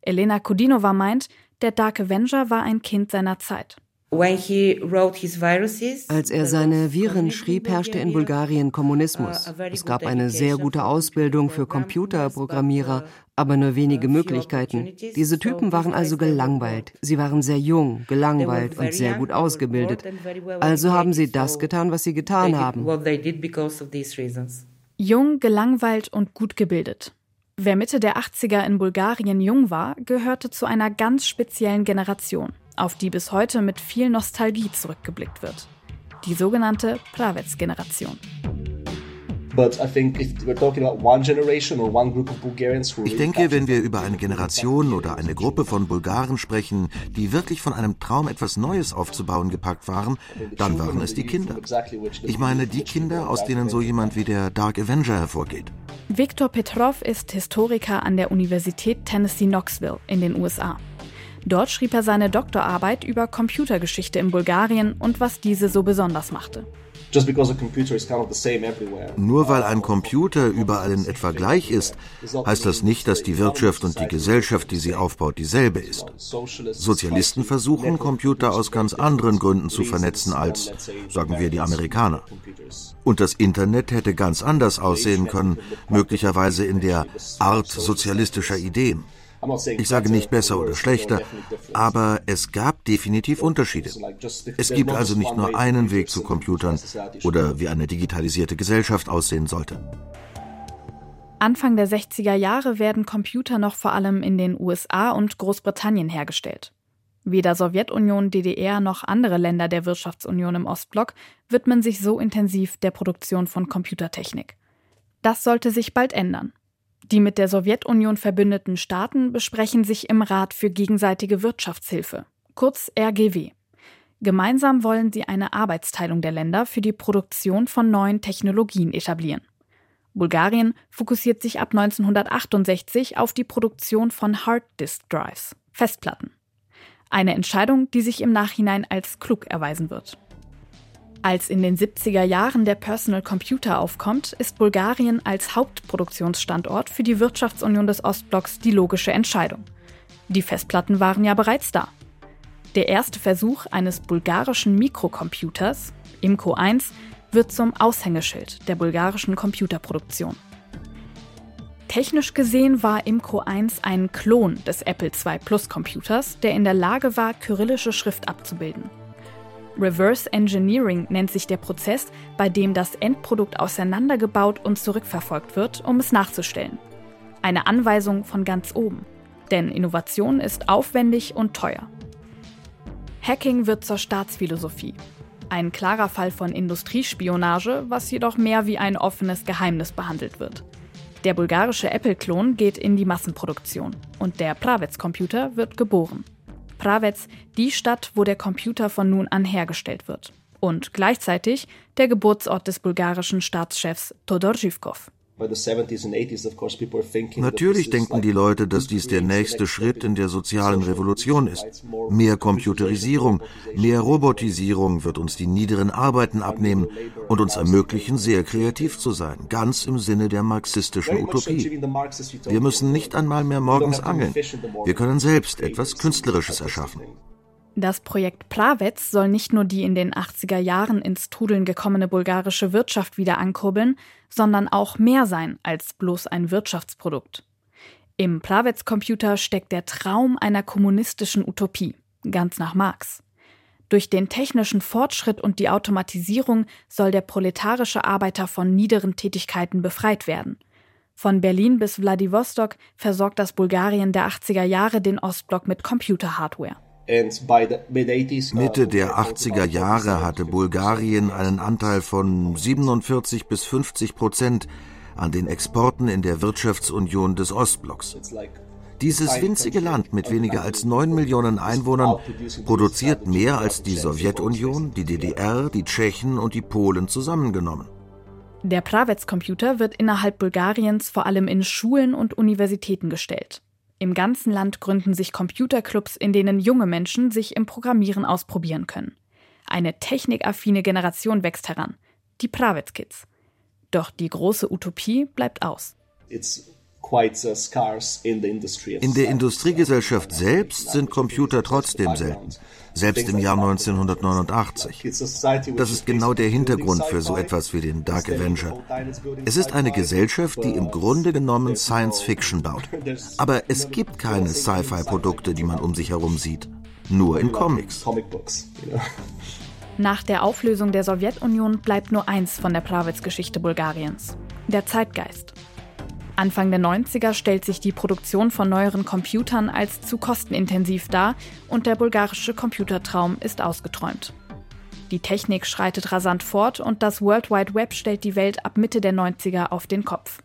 Elena Kodinova meint, der Dark Avenger war ein Kind seiner Zeit. Als er seine Viren schrieb, herrschte in Bulgarien Kommunismus. Es gab eine sehr gute Ausbildung für Computerprogrammierer, aber nur wenige Möglichkeiten. Diese Typen waren also gelangweilt. Sie waren sehr jung, gelangweilt und sehr gut ausgebildet. Also haben sie das getan, was sie getan haben. Jung, gelangweilt und gut gebildet. Wer Mitte der 80er in Bulgarien jung war, gehörte zu einer ganz speziellen Generation auf die bis heute mit viel Nostalgie zurückgeblickt wird. Die sogenannte Pravets-Generation. Ich denke, wenn wir über eine Generation oder eine Gruppe von Bulgaren sprechen, die wirklich von einem Traum, etwas Neues aufzubauen gepackt waren, dann waren es die Kinder. Ich meine die Kinder, aus denen so jemand wie der Dark Avenger hervorgeht. Viktor Petrov ist Historiker an der Universität Tennessee Knoxville in den USA. Dort schrieb er seine Doktorarbeit über Computergeschichte in Bulgarien und was diese so besonders machte. Nur weil ein Computer überall in etwa gleich ist, heißt das nicht, dass die Wirtschaft und die Gesellschaft, die sie aufbaut, dieselbe ist. Sozialisten versuchen, Computer aus ganz anderen Gründen zu vernetzen als, sagen wir, die Amerikaner. Und das Internet hätte ganz anders aussehen können, möglicherweise in der Art sozialistischer Ideen. Ich sage nicht besser oder schlechter, aber es gab definitiv Unterschiede. Es gibt also nicht nur einen Weg zu Computern oder wie eine digitalisierte Gesellschaft aussehen sollte. Anfang der 60er Jahre werden Computer noch vor allem in den USA und Großbritannien hergestellt. Weder Sowjetunion, DDR noch andere Länder der Wirtschaftsunion im Ostblock widmen sich so intensiv der Produktion von Computertechnik. Das sollte sich bald ändern. Die mit der Sowjetunion verbündeten Staaten besprechen sich im Rat für gegenseitige Wirtschaftshilfe, kurz RGW. Gemeinsam wollen sie eine Arbeitsteilung der Länder für die Produktion von neuen Technologien etablieren. Bulgarien fokussiert sich ab 1968 auf die Produktion von Hard Disk Drives, Festplatten. Eine Entscheidung, die sich im Nachhinein als klug erweisen wird. Als in den 70er Jahren der Personal Computer aufkommt, ist Bulgarien als Hauptproduktionsstandort für die Wirtschaftsunion des Ostblocks die logische Entscheidung. Die Festplatten waren ja bereits da. Der erste Versuch eines bulgarischen Mikrocomputers, IMCO 1, wird zum Aushängeschild der bulgarischen Computerproduktion. Technisch gesehen war Imco 1 ein Klon des Apple II Plus Computers, der in der Lage war, kyrillische Schrift abzubilden. Reverse Engineering nennt sich der Prozess, bei dem das Endprodukt auseinandergebaut und zurückverfolgt wird, um es nachzustellen. Eine Anweisung von ganz oben. Denn Innovation ist aufwendig und teuer. Hacking wird zur Staatsphilosophie. Ein klarer Fall von Industriespionage, was jedoch mehr wie ein offenes Geheimnis behandelt wird. Der bulgarische Apple-Klon geht in die Massenproduktion und der Pravets-Computer wird geboren. Pravets, die Stadt, wo der Computer von nun an hergestellt wird. Und gleichzeitig der Geburtsort des bulgarischen Staatschefs Todor Zhivkov. Natürlich denken die Leute, dass dies der nächste Schritt in der sozialen Revolution ist. Mehr Computerisierung, mehr Robotisierung wird uns die niederen Arbeiten abnehmen und uns ermöglichen, sehr kreativ zu sein, ganz im Sinne der marxistischen Utopie. Wir müssen nicht einmal mehr morgens angeln. Wir können selbst etwas Künstlerisches erschaffen. Das Projekt Pravets soll nicht nur die in den 80er Jahren ins Trudeln gekommene bulgarische Wirtschaft wieder ankurbeln, sondern auch mehr sein als bloß ein Wirtschaftsprodukt. Im Pravets-Computer steckt der Traum einer kommunistischen Utopie, ganz nach Marx. Durch den technischen Fortschritt und die Automatisierung soll der proletarische Arbeiter von niederen Tätigkeiten befreit werden. Von Berlin bis Wladiwostok versorgt das Bulgarien der 80er Jahre den Ostblock mit Computerhardware. Mitte der 80er Jahre hatte Bulgarien einen Anteil von 47 bis 50 Prozent an den Exporten in der Wirtschaftsunion des Ostblocks. Dieses winzige Land mit weniger als 9 Millionen Einwohnern produziert mehr als die Sowjetunion, die DDR, die Tschechen und die Polen zusammengenommen. Der Pravets-Computer wird innerhalb Bulgariens vor allem in Schulen und Universitäten gestellt. Im ganzen Land gründen sich Computerclubs, in denen junge Menschen sich im Programmieren ausprobieren können. Eine technikaffine Generation wächst heran, die Pravets Kids. Doch die große Utopie bleibt aus. Uh, in der Industriegesellschaft selbst sind Computer trotzdem selten, selbst im Jahr 1989. Das ist genau der Hintergrund für so etwas wie den Dark Avenger. Es ist eine Gesellschaft, die im Grunde genommen Science Fiction baut. Aber es gibt keine Sci-Fi-Produkte, die man um sich herum sieht. Nur in Comics. Nach der Auflösung der Sowjetunion bleibt nur eins von der Pravets-Geschichte Bulgariens: der Zeitgeist. Anfang der 90er stellt sich die Produktion von neueren Computern als zu kostenintensiv dar und der bulgarische Computertraum ist ausgeträumt. Die Technik schreitet rasant fort und das World Wide Web stellt die Welt ab Mitte der 90er auf den Kopf.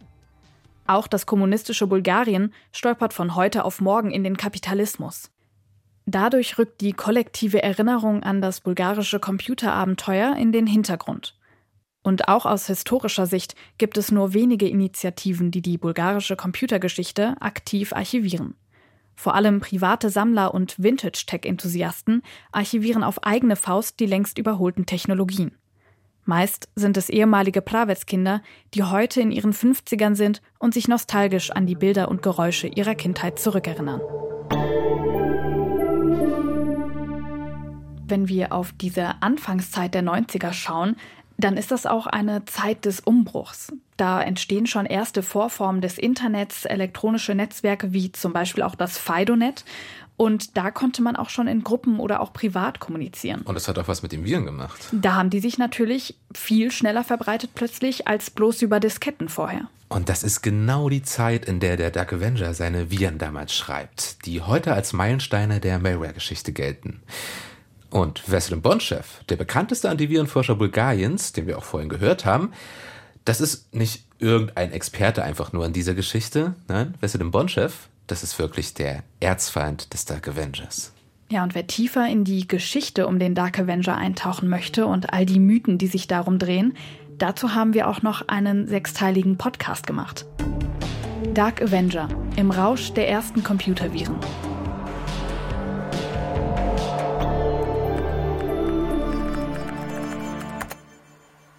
Auch das kommunistische Bulgarien stolpert von heute auf morgen in den Kapitalismus. Dadurch rückt die kollektive Erinnerung an das bulgarische Computerabenteuer in den Hintergrund. Und auch aus historischer Sicht gibt es nur wenige Initiativen, die die bulgarische Computergeschichte aktiv archivieren. Vor allem private Sammler und Vintage-Tech-Enthusiasten archivieren auf eigene Faust die längst überholten Technologien. Meist sind es ehemalige Pravets-Kinder, die heute in ihren 50ern sind und sich nostalgisch an die Bilder und Geräusche ihrer Kindheit zurückerinnern. Wenn wir auf diese Anfangszeit der 90er schauen, dann ist das auch eine Zeit des Umbruchs. Da entstehen schon erste Vorformen des Internets, elektronische Netzwerke wie zum Beispiel auch das FidoNet. Und da konnte man auch schon in Gruppen oder auch privat kommunizieren. Und das hat auch was mit den Viren gemacht. Da haben die sich natürlich viel schneller verbreitet plötzlich als bloß über Disketten vorher. Und das ist genau die Zeit, in der der Dark Avenger seine Viren damals schreibt, die heute als Meilensteine der Malware-Geschichte gelten. Und Veselin Bonchev, der bekannteste Antivirenforscher Bulgariens, den wir auch vorhin gehört haben, das ist nicht irgendein Experte einfach nur in dieser Geschichte. Nein, Veselin Bonchev, das ist wirklich der Erzfeind des Dark Avengers. Ja, und wer tiefer in die Geschichte um den Dark Avenger eintauchen möchte und all die Mythen, die sich darum drehen, dazu haben wir auch noch einen sechsteiligen Podcast gemacht. Dark Avenger im Rausch der ersten Computerviren.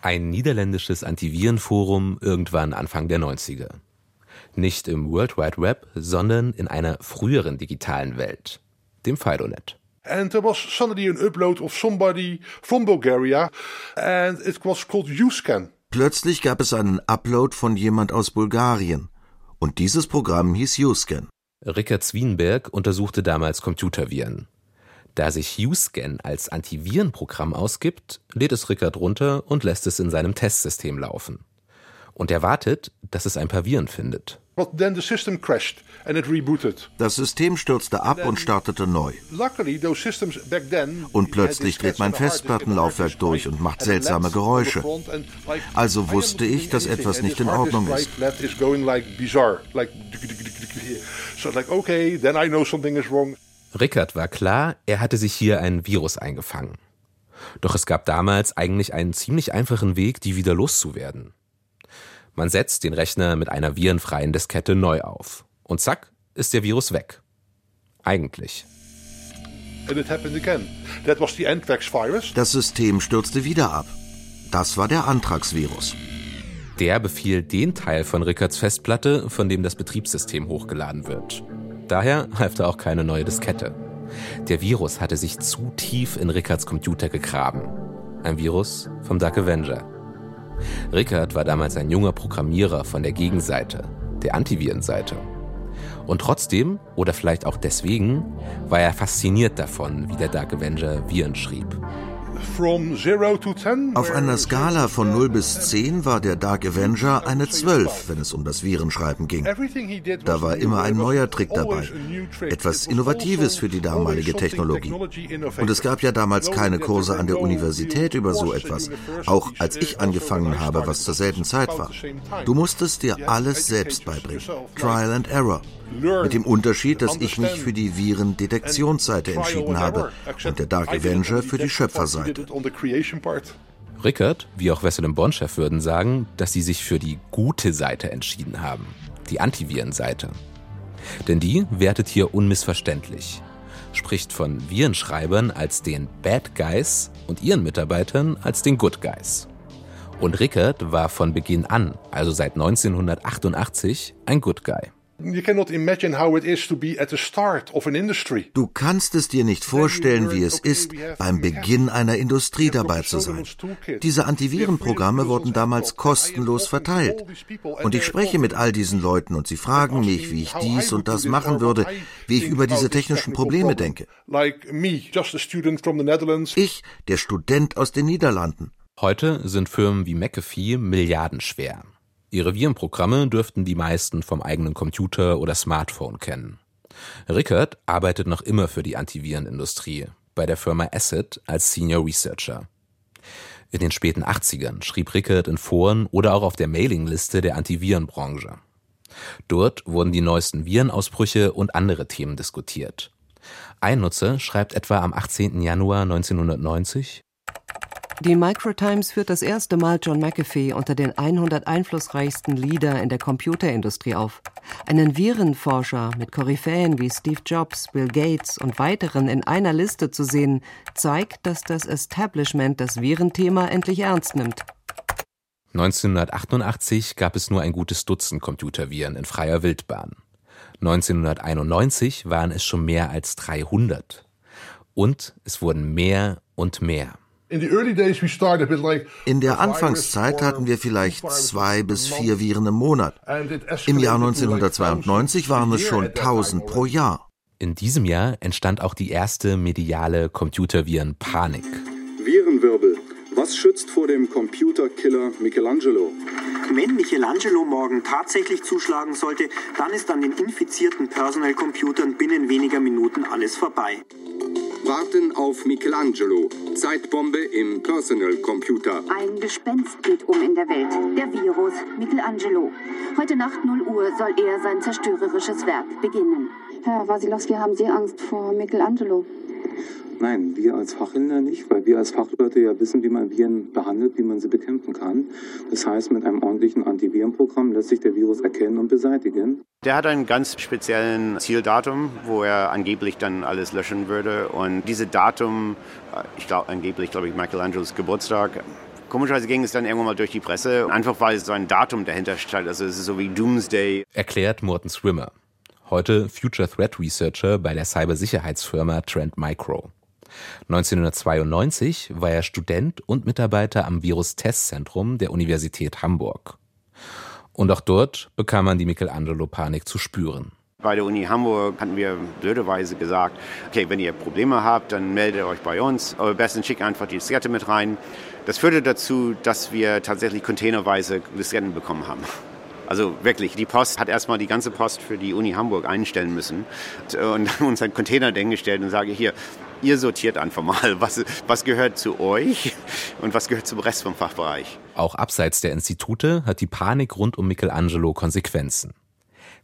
Ein niederländisches Antivirenforum irgendwann Anfang der 90er. Nicht im World Wide Web, sondern in einer früheren digitalen Welt, dem Fidonet. And there was suddenly an upload of somebody from Bulgaria and it was called UScan. Plötzlich gab es einen Upload von jemand aus Bulgarien und dieses Programm hieß UScan. Rickard Zwienberg untersuchte damals Computerviren. Da sich UScan als Antivirenprogramm ausgibt, lädt es Rickard runter und lässt es in seinem Testsystem laufen. Und er wartet, dass es ein paar Viren findet. Das System stürzte ab und startete neu. Und plötzlich dreht mein Festplattenlaufwerk durch und macht seltsame Geräusche. Also wusste ich, dass etwas nicht in Ordnung ist. Rickard war klar, er hatte sich hier ein Virus eingefangen. Doch es gab damals eigentlich einen ziemlich einfachen Weg, die wieder loszuwerden. Man setzt den Rechner mit einer virenfreien Diskette neu auf. Und zack, ist der Virus weg. Eigentlich. Das System stürzte wieder ab. Das war der Antragsvirus. Der befiel den Teil von Rickards Festplatte, von dem das Betriebssystem hochgeladen wird. Daher half da auch keine neue Diskette. Der Virus hatte sich zu tief in Rickards Computer gegraben. Ein Virus vom Dark Avenger. Rickard war damals ein junger Programmierer von der Gegenseite, der Antivirenseite. Und trotzdem, oder vielleicht auch deswegen, war er fasziniert davon, wie der Dark Avenger Viren schrieb. Auf einer Skala von 0 bis 10 war der Dark Avenger eine 12, wenn es um das Virenschreiben ging. Da war immer ein neuer Trick dabei, etwas Innovatives für die damalige Technologie. Und es gab ja damals keine Kurse an der Universität über so etwas, auch als ich angefangen habe, was zur selben Zeit war. Du musstest dir alles selbst beibringen. Trial and Error. Mit dem Unterschied, dass ich mich für die Virendetektionsseite entschieden habe und der Dark Avenger für die Schöpferseite. Rickard, wie auch Wesselin Bonchef würden sagen, dass sie sich für die gute Seite entschieden haben, die Antivirenseite. Denn die wertet hier unmissverständlich, spricht von Virenschreibern als den Bad Guys und ihren Mitarbeitern als den Good Guys. Und Rickard war von Beginn an, also seit 1988, ein Good Guy. Du kannst es dir nicht vorstellen, wie es ist, beim Beginn einer Industrie dabei zu sein. Diese Antivirenprogramme wurden damals kostenlos verteilt. Und ich spreche mit all diesen Leuten und sie fragen mich, wie ich dies und das machen würde, wie ich über diese technischen Probleme denke. Ich, der Student aus den Niederlanden. Heute sind Firmen wie McAfee milliardenschwer. Ihre Virenprogramme dürften die meisten vom eigenen Computer oder Smartphone kennen. Rickard arbeitet noch immer für die Antivirenindustrie, bei der Firma Acid als Senior Researcher. In den späten 80ern schrieb Rickard in Foren oder auch auf der Mailingliste der Antivirenbranche. Dort wurden die neuesten Virenausbrüche und andere Themen diskutiert. Ein Nutzer schreibt etwa am 18. Januar 1990 die Microtimes führt das erste Mal John McAfee unter den 100 einflussreichsten Leader in der Computerindustrie auf. Einen Virenforscher mit Koryphäen wie Steve Jobs, Bill Gates und weiteren in einer Liste zu sehen, zeigt, dass das Establishment das Virenthema endlich ernst nimmt. 1988 gab es nur ein gutes Dutzend Computerviren in freier Wildbahn. 1991 waren es schon mehr als 300. Und es wurden mehr und mehr. In der Anfangszeit hatten wir vielleicht zwei bis vier Viren im Monat. Im Jahr 1992 waren es schon 1000 pro Jahr. In diesem Jahr entstand auch die erste mediale Computerviren-Panik. Virenwirbel. Was schützt vor dem Computerkiller Michelangelo? Wenn Michelangelo morgen tatsächlich zuschlagen sollte, dann ist an den infizierten Personal Computern binnen weniger Minuten alles vorbei. Warten auf Michelangelo. Zeitbombe im Personal Computer. Ein Gespenst geht um in der Welt. Der Virus Michelangelo. Heute Nacht 0 Uhr soll er sein zerstörerisches Werk beginnen. Herr Wasilowski, haben Sie Angst vor Michelangelo? Nein, wir als Fachhändler nicht, weil wir als Fachleute ja wissen, wie man Viren behandelt, wie man sie bekämpfen kann. Das heißt, mit einem ordentlichen Antivirenprogramm lässt sich der Virus erkennen und beseitigen. Der hat einen ganz speziellen Zieldatum, wo er angeblich dann alles löschen würde. Und diese Datum, ich glaube angeblich, glaube ich, Michelangelos Geburtstag, Komischerweise ging es dann irgendwann mal durch die Presse, einfach weil so ein Datum dahinter stand. Also es ist so wie Doomsday. Erklärt Morten Swimmer, heute Future Threat Researcher bei der Cybersicherheitsfirma Trend Micro. 1992 war er Student und Mitarbeiter am Virus-Testzentrum der Universität Hamburg. Und auch dort bekam man die Michelangelo-Panik zu spüren. Bei der Uni Hamburg hatten wir blöderweise gesagt, okay, wenn ihr Probleme habt, dann meldet euch bei uns. Aber besten schickt einfach die Diskette mit rein. Das führte dazu, dass wir tatsächlich containerweise Disketten bekommen haben. Also wirklich, die Post hat erstmal die ganze Post für die Uni Hamburg einstellen müssen und uns einen Container dahingestellt und sage hier, ihr sortiert einfach mal, was, was gehört zu euch und was gehört zum Rest vom Fachbereich. Auch abseits der Institute hat die Panik rund um Michelangelo Konsequenzen.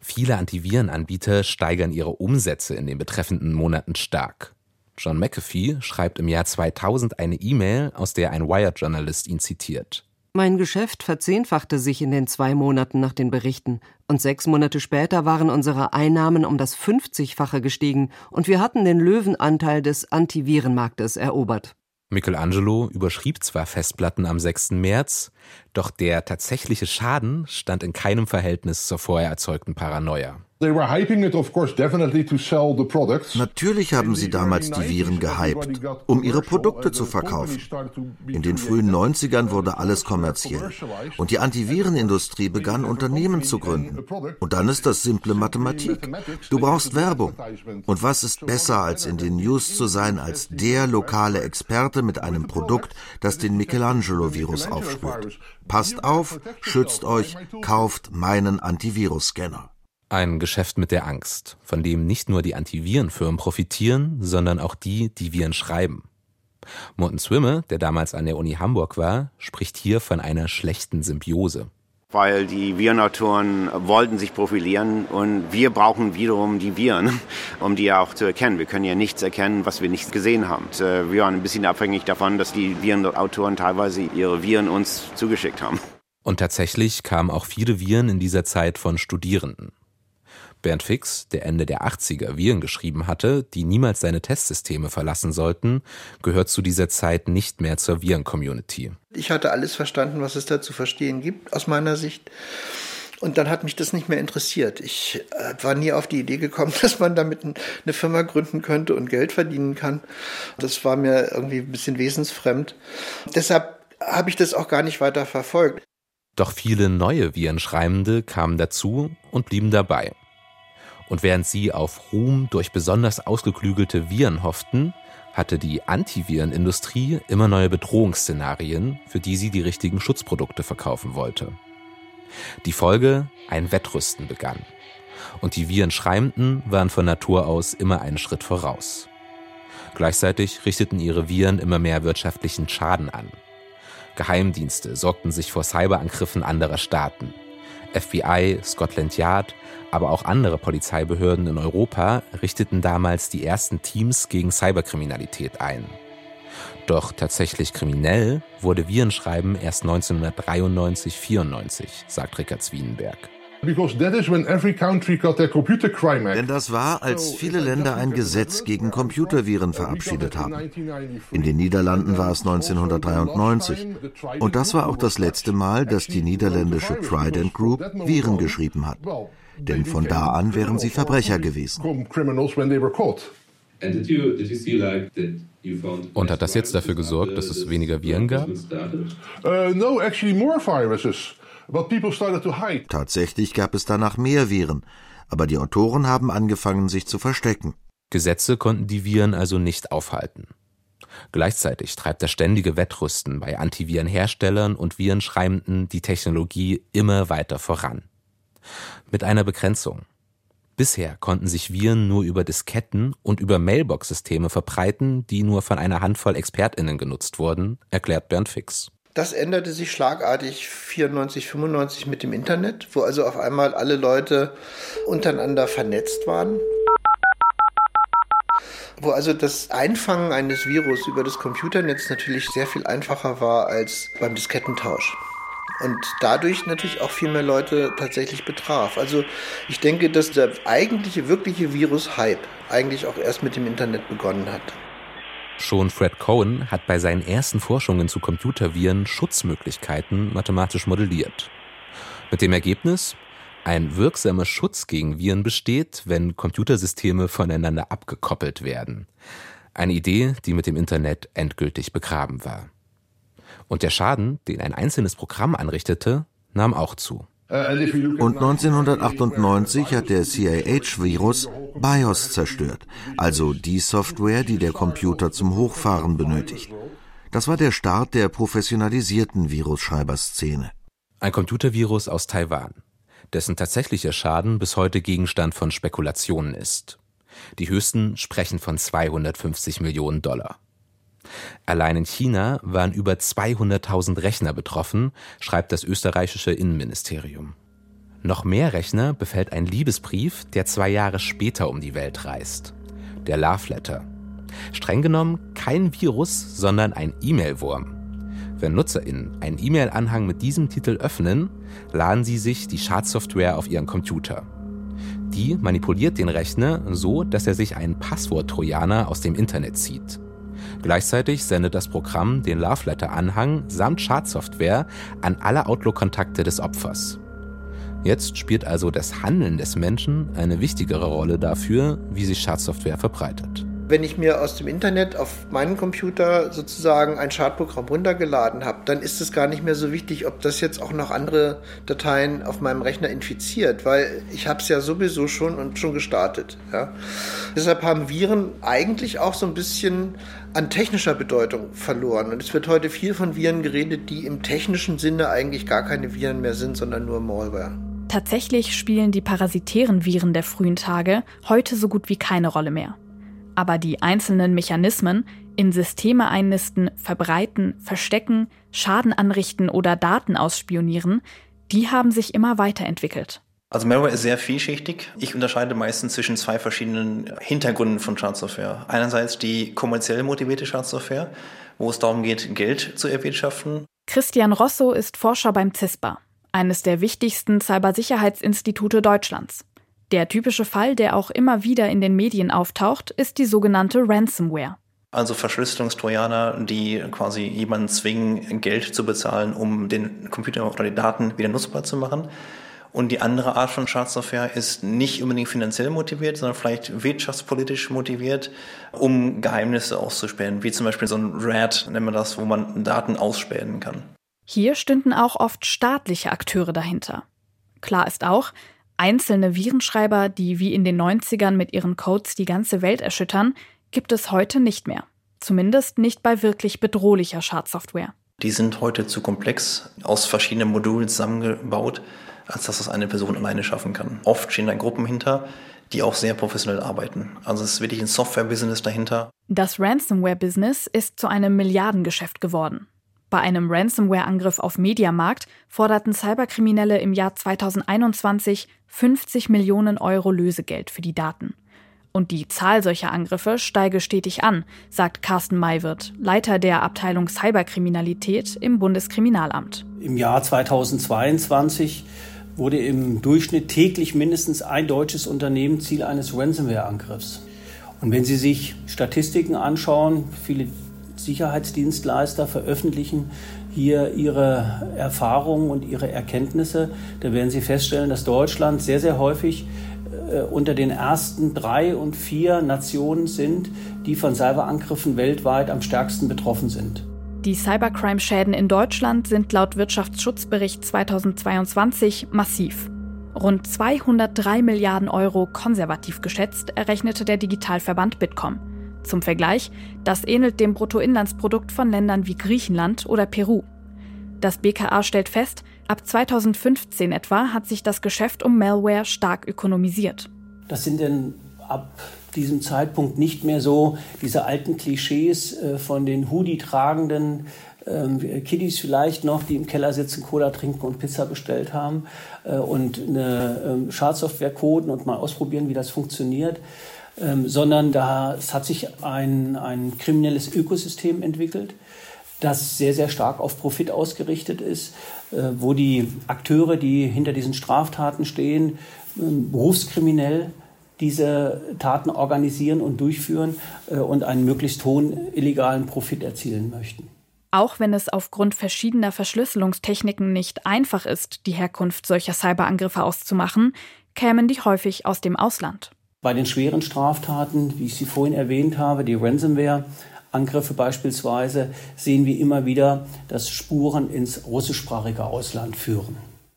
Viele Antivirenanbieter steigern ihre Umsätze in den betreffenden Monaten stark. John McAfee schreibt im Jahr 2000 eine E-Mail, aus der ein Wired-Journalist ihn zitiert. Mein Geschäft verzehnfachte sich in den zwei Monaten nach den Berichten, und sechs Monate später waren unsere Einnahmen um das 50-fache gestiegen, und wir hatten den Löwenanteil des Antivirenmarktes erobert. Michelangelo überschrieb zwar Festplatten am 6. März, doch der tatsächliche Schaden stand in keinem Verhältnis zur vorher erzeugten Paranoia. Natürlich haben sie damals die Viren gehypt, um ihre Produkte zu verkaufen. In den frühen 90ern wurde alles kommerziell. Und die Antivirenindustrie begann Unternehmen zu gründen. Und dann ist das simple Mathematik. Du brauchst Werbung. Und was ist besser, als in den News zu sein, als der lokale Experte mit einem Produkt, das den Michelangelo-Virus aufspürt? Passt auf, schützt euch, kauft meinen Antivirus-Scanner. Ein Geschäft mit der Angst, von dem nicht nur die Antivirenfirmen profitieren, sondern auch die, die Viren schreiben. Morten Swimme, der damals an der Uni Hamburg war, spricht hier von einer schlechten Symbiose. Weil die Virenautoren wollten sich profilieren und wir brauchen wiederum die Viren, um die auch zu erkennen. Wir können ja nichts erkennen, was wir nicht gesehen haben. Äh, wir waren ein bisschen abhängig davon, dass die Virenautoren teilweise ihre Viren uns zugeschickt haben. Und tatsächlich kamen auch viele Viren in dieser Zeit von Studierenden. Bernd Fix, der Ende der 80er Viren geschrieben hatte, die niemals seine Testsysteme verlassen sollten, gehört zu dieser Zeit nicht mehr zur Viren-Community. Ich hatte alles verstanden, was es da zu verstehen gibt, aus meiner Sicht. Und dann hat mich das nicht mehr interessiert. Ich äh, war nie auf die Idee gekommen, dass man damit eine Firma gründen könnte und Geld verdienen kann. Das war mir irgendwie ein bisschen wesensfremd. Deshalb habe ich das auch gar nicht weiter verfolgt. Doch viele neue Virenschreibende kamen dazu und blieben dabei. Und während sie auf Ruhm durch besonders ausgeklügelte Viren hofften, hatte die Antivirenindustrie immer neue Bedrohungsszenarien, für die sie die richtigen Schutzprodukte verkaufen wollte. Die Folge, ein Wettrüsten begann. Und die Virenschreibenden waren von Natur aus immer einen Schritt voraus. Gleichzeitig richteten ihre Viren immer mehr wirtschaftlichen Schaden an. Geheimdienste sorgten sich vor Cyberangriffen anderer Staaten. FBI, Scotland Yard, aber auch andere Polizeibehörden in Europa richteten damals die ersten Teams gegen Cyberkriminalität ein. Doch tatsächlich kriminell wurde Virenschreiben erst 1993-94, sagt Rickard Zwienenberg. Denn das war, als viele Länder ein Gesetz gegen Computerviren verabschiedet haben. In den Niederlanden war es 1993. Und das war auch das letzte Mal, dass die niederländische Trident Group Viren geschrieben hat. Denn von da an wären sie Verbrecher gewesen. Und hat das jetzt dafür gesorgt, dass es weniger Viren gab? Uh, no, actually more viruses. Tatsächlich gab es danach mehr Viren, aber die Autoren haben angefangen, sich zu verstecken. Gesetze konnten die Viren also nicht aufhalten. Gleichzeitig treibt das ständige Wettrüsten bei Antivirenherstellern und Virenschreibenden die Technologie immer weiter voran. Mit einer Begrenzung. Bisher konnten sich Viren nur über Disketten und über Mailbox-Systeme verbreiten, die nur von einer Handvoll ExpertInnen genutzt wurden, erklärt Bernd Fix. Das änderte sich schlagartig 94, 95 mit dem Internet, wo also auf einmal alle Leute untereinander vernetzt waren. Wo also das Einfangen eines Virus über das Computernetz natürlich sehr viel einfacher war als beim Diskettentausch und dadurch natürlich auch viel mehr Leute tatsächlich betraf. Also ich denke, dass der eigentliche, wirkliche Virus-Hype eigentlich auch erst mit dem Internet begonnen hat. Schon Fred Cohen hat bei seinen ersten Forschungen zu Computerviren Schutzmöglichkeiten mathematisch modelliert. Mit dem Ergebnis, ein wirksamer Schutz gegen Viren besteht, wenn Computersysteme voneinander abgekoppelt werden. Eine Idee, die mit dem Internet endgültig begraben war. Und der Schaden, den ein einzelnes Programm anrichtete, nahm auch zu. Und 1998 hat der CAH-Virus BIOS zerstört, also die Software, die der Computer zum Hochfahren benötigt. Das war der Start der professionalisierten Virusschreiberszene. Ein Computervirus aus Taiwan, dessen tatsächlicher Schaden bis heute Gegenstand von Spekulationen ist. Die höchsten sprechen von 250 Millionen Dollar. Allein in China waren über 200.000 Rechner betroffen, schreibt das österreichische Innenministerium. Noch mehr Rechner befällt ein Liebesbrief, der zwei Jahre später um die Welt reist. Der Love Letter. Streng genommen kein Virus, sondern ein E-Mail-Wurm. Wenn NutzerInnen einen E-Mail-Anhang mit diesem Titel öffnen, laden sie sich die Schadsoftware auf ihren Computer. Die manipuliert den Rechner so, dass er sich einen Passwort-Trojaner aus dem Internet zieht. Gleichzeitig sendet das Programm den Love Letter Anhang samt Schadsoftware an alle Outlook-Kontakte des Opfers. Jetzt spielt also das Handeln des Menschen eine wichtigere Rolle dafür, wie sich Schadsoftware verbreitet. Wenn ich mir aus dem Internet auf meinen Computer sozusagen ein Schadprogramm runtergeladen habe, dann ist es gar nicht mehr so wichtig, ob das jetzt auch noch andere Dateien auf meinem Rechner infiziert, weil ich habe es ja sowieso schon und schon gestartet. Ja. Deshalb haben Viren eigentlich auch so ein bisschen an technischer Bedeutung verloren. Und es wird heute viel von Viren geredet, die im technischen Sinne eigentlich gar keine Viren mehr sind, sondern nur Malware. Tatsächlich spielen die parasitären Viren der frühen Tage heute so gut wie keine Rolle mehr. Aber die einzelnen Mechanismen in Systeme einnisten, verbreiten, verstecken, Schaden anrichten oder Daten ausspionieren, die haben sich immer weiterentwickelt. Also Malware ist sehr vielschichtig. Ich unterscheide meistens zwischen zwei verschiedenen Hintergründen von Schadsoftware. Einerseits die kommerziell motivierte Schadsoftware, wo es darum geht, Geld zu erwirtschaften. Christian Rosso ist Forscher beim CISPA, eines der wichtigsten Cybersicherheitsinstitute Deutschlands. Der typische Fall, der auch immer wieder in den Medien auftaucht, ist die sogenannte Ransomware. Also Verschlüsselungstrojaner, die quasi jemanden zwingen, Geld zu bezahlen, um den Computer oder die Daten wieder nutzbar zu machen. Und die andere Art von Schadsoftware ist nicht unbedingt finanziell motiviert, sondern vielleicht wirtschaftspolitisch motiviert, um Geheimnisse auszuspähen, wie zum Beispiel so ein RAD, nennen wir das, wo man Daten ausspähen kann. Hier stünden auch oft staatliche Akteure dahinter. Klar ist auch, Einzelne Virenschreiber, die wie in den 90ern mit ihren Codes die ganze Welt erschüttern, gibt es heute nicht mehr. Zumindest nicht bei wirklich bedrohlicher Schadsoftware. Die sind heute zu komplex, aus verschiedenen Modulen zusammengebaut, als dass es eine Person alleine schaffen kann. Oft stehen da Gruppen hinter, die auch sehr professionell arbeiten. Also es ist wirklich ein Software-Business dahinter. Das Ransomware-Business ist zu einem Milliardengeschäft geworden. Bei einem Ransomware-Angriff auf Mediamarkt forderten Cyberkriminelle im Jahr 2021 50 Millionen Euro Lösegeld für die Daten. Und die Zahl solcher Angriffe steige stetig an, sagt Carsten Maywirth, Leiter der Abteilung Cyberkriminalität im Bundeskriminalamt. Im Jahr 2022 wurde im Durchschnitt täglich mindestens ein deutsches Unternehmen Ziel eines Ransomware-Angriffs. Und wenn Sie sich Statistiken anschauen, viele Sicherheitsdienstleister veröffentlichen hier ihre Erfahrungen und ihre Erkenntnisse. Da werden Sie feststellen, dass Deutschland sehr, sehr häufig äh, unter den ersten drei und vier Nationen sind, die von Cyberangriffen weltweit am stärksten betroffen sind. Die Cybercrime-Schäden in Deutschland sind laut Wirtschaftsschutzbericht 2022 massiv. Rund 203 Milliarden Euro konservativ geschätzt, errechnete der Digitalverband Bitkom. Zum Vergleich, das ähnelt dem Bruttoinlandsprodukt von Ländern wie Griechenland oder Peru. Das BKA stellt fest, ab 2015 etwa hat sich das Geschäft um Malware stark ökonomisiert. Das sind denn ab diesem Zeitpunkt nicht mehr so diese alten Klischees äh, von den Hoodie-tragenden ähm, Kiddies vielleicht noch, die im Keller sitzen, Cola trinken und Pizza bestellt haben äh, und eine ähm, Schadsoftware coden und mal ausprobieren, wie das funktioniert, ähm, sondern da es hat sich ein, ein kriminelles Ökosystem entwickelt, das sehr, sehr stark auf Profit ausgerichtet ist, äh, wo die Akteure, die hinter diesen Straftaten stehen, ähm, berufskriminell diese Taten organisieren und durchführen äh, und einen möglichst hohen illegalen Profit erzielen möchten. Auch wenn es aufgrund verschiedener Verschlüsselungstechniken nicht einfach ist, die Herkunft solcher Cyberangriffe auszumachen, kämen die häufig aus dem Ausland. Bei den schweren Straftaten, wie ich sie vorhin erwähnt habe, die Ransomware, Angriffe beispielsweise, sehen wir immer wieder, dass Spuren ins russischsprachige Ausland führen.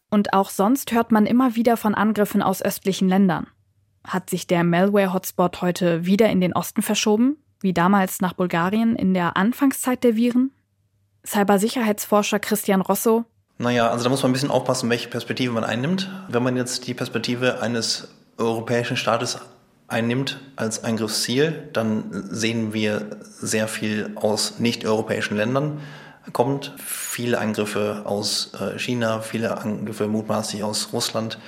Und auch sonst hört man immer wieder von Angriffen aus östlichen Ländern. Hat sich der Malware-Hotspot heute wieder in den Osten verschoben, wie damals nach Bulgarien in der Anfangszeit der Viren? Cybersicherheitsforscher Christian Rosso. Naja, also da muss man ein bisschen aufpassen, welche Perspektive man einnimmt. Wenn man jetzt die Perspektive eines europäischen Staates einnimmt als Eingriffsziel, dann sehen wir sehr viel aus nicht-europäischen Ländern kommt. Viele Angriffe aus äh, China, viele Angriffe mutmaßlich aus Russland,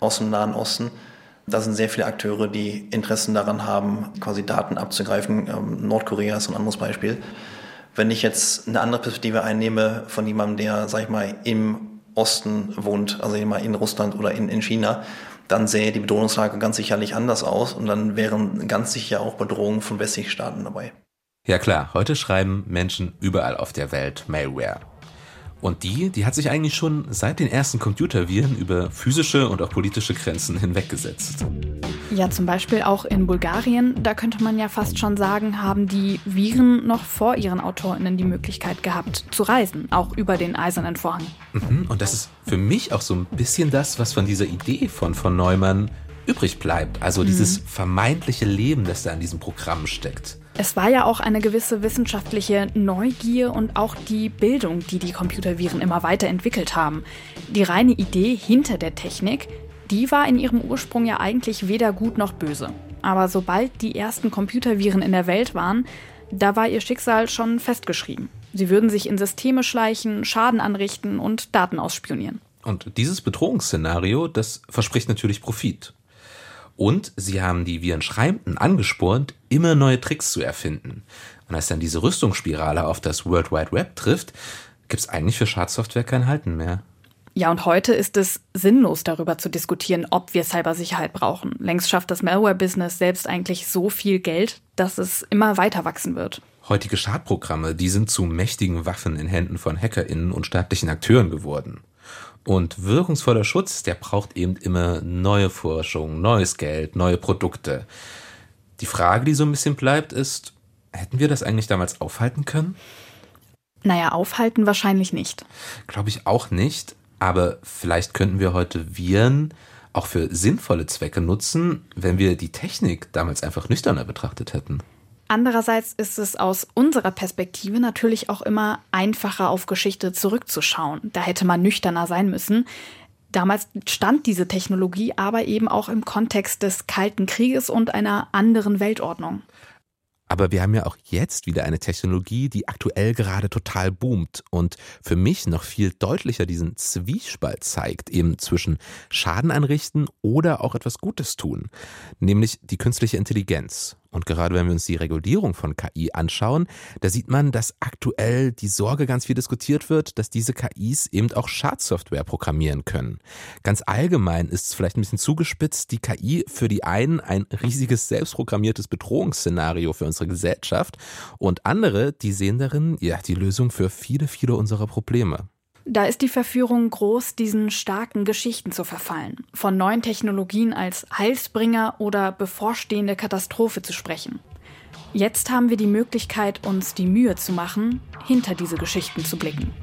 aus dem Nahen Osten. Da sind sehr viele Akteure, die Interessen daran haben, quasi Daten abzugreifen. Ähm, Nordkorea ist ein anderes Beispiel. Wenn ich jetzt eine andere Perspektive einnehme von jemandem, der, sag ich mal, im Osten wohnt, also in Russland oder in, in China, dann sähe die Bedrohungslage ganz sicherlich anders aus und dann wären ganz sicher auch Bedrohungen von westlichen Staaten dabei. Ja klar, heute schreiben Menschen überall auf der Welt Malware. Und die, die hat sich eigentlich schon seit den ersten Computerviren über physische und auch politische Grenzen hinweggesetzt. Ja, zum Beispiel auch in Bulgarien, da könnte man ja fast schon sagen, haben die Viren noch vor ihren AutorInnen die Möglichkeit gehabt, zu reisen, auch über den eisernen Vorhang. Mhm, und das ist für mich auch so ein bisschen das, was von dieser Idee von von Neumann übrig bleibt. Also mhm. dieses vermeintliche Leben, das da in diesem Programm steckt. Es war ja auch eine gewisse wissenschaftliche Neugier und auch die Bildung, die die Computerviren immer weiterentwickelt haben. Die reine Idee hinter der Technik, die war in ihrem Ursprung ja eigentlich weder gut noch böse. Aber sobald die ersten Computerviren in der Welt waren, da war ihr Schicksal schon festgeschrieben. Sie würden sich in Systeme schleichen, Schaden anrichten und Daten ausspionieren. Und dieses Bedrohungsszenario, das verspricht natürlich Profit. Und sie haben die Virenschreibenden angespornt, immer neue Tricks zu erfinden. Und als dann diese Rüstungsspirale auf das World Wide Web trifft, gibt es eigentlich für Schadsoftware kein Halten mehr. Ja, und heute ist es sinnlos darüber zu diskutieren, ob wir Cybersicherheit brauchen. Längst schafft das Malware-Business selbst eigentlich so viel Geld, dass es immer weiter wachsen wird. Heutige Schadprogramme, die sind zu mächtigen Waffen in Händen von HackerInnen und staatlichen Akteuren geworden. Und wirkungsvoller Schutz, der braucht eben immer neue Forschung, neues Geld, neue Produkte. Die Frage, die so ein bisschen bleibt, ist, hätten wir das eigentlich damals aufhalten können? Naja, aufhalten wahrscheinlich nicht. Glaube ich auch nicht. Aber vielleicht könnten wir heute Viren auch für sinnvolle Zwecke nutzen, wenn wir die Technik damals einfach nüchterner betrachtet hätten. Andererseits ist es aus unserer Perspektive natürlich auch immer einfacher auf Geschichte zurückzuschauen. Da hätte man nüchterner sein müssen. Damals stand diese Technologie aber eben auch im Kontext des Kalten Krieges und einer anderen Weltordnung. Aber wir haben ja auch jetzt wieder eine Technologie, die aktuell gerade total boomt und für mich noch viel deutlicher diesen Zwiespalt zeigt, eben zwischen Schaden anrichten oder auch etwas Gutes tun, nämlich die künstliche Intelligenz. Und gerade wenn wir uns die Regulierung von KI anschauen, da sieht man, dass aktuell die Sorge ganz viel diskutiert wird, dass diese KIs eben auch Schadsoftware programmieren können. Ganz allgemein ist es vielleicht ein bisschen zugespitzt, die KI für die einen ein riesiges selbstprogrammiertes Bedrohungsszenario für unsere Gesellschaft und andere, die sehen darin ja die Lösung für viele, viele unserer Probleme. Da ist die Verführung groß, diesen starken Geschichten zu verfallen, von neuen Technologien als Heilsbringer oder bevorstehende Katastrophe zu sprechen. Jetzt haben wir die Möglichkeit, uns die Mühe zu machen, hinter diese Geschichten zu blicken.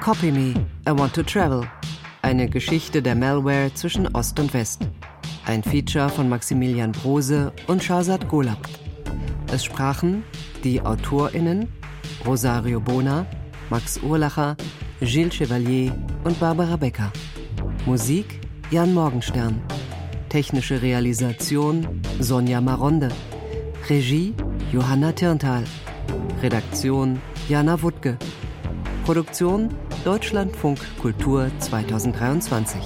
Copy Me, I Want to Travel. Eine Geschichte der Malware zwischen Ost und West. Ein Feature von Maximilian Brose und Shahzad Golab. Es sprachen die AutorInnen Rosario Bona, Max Urlacher, Gilles Chevalier und Barbara Becker. Musik Jan Morgenstern. Technische Realisation Sonja Maronde. Regie Johanna Tirntal. Redaktion Jana Wuttke. Produktion Deutschlandfunk Kultur 2023.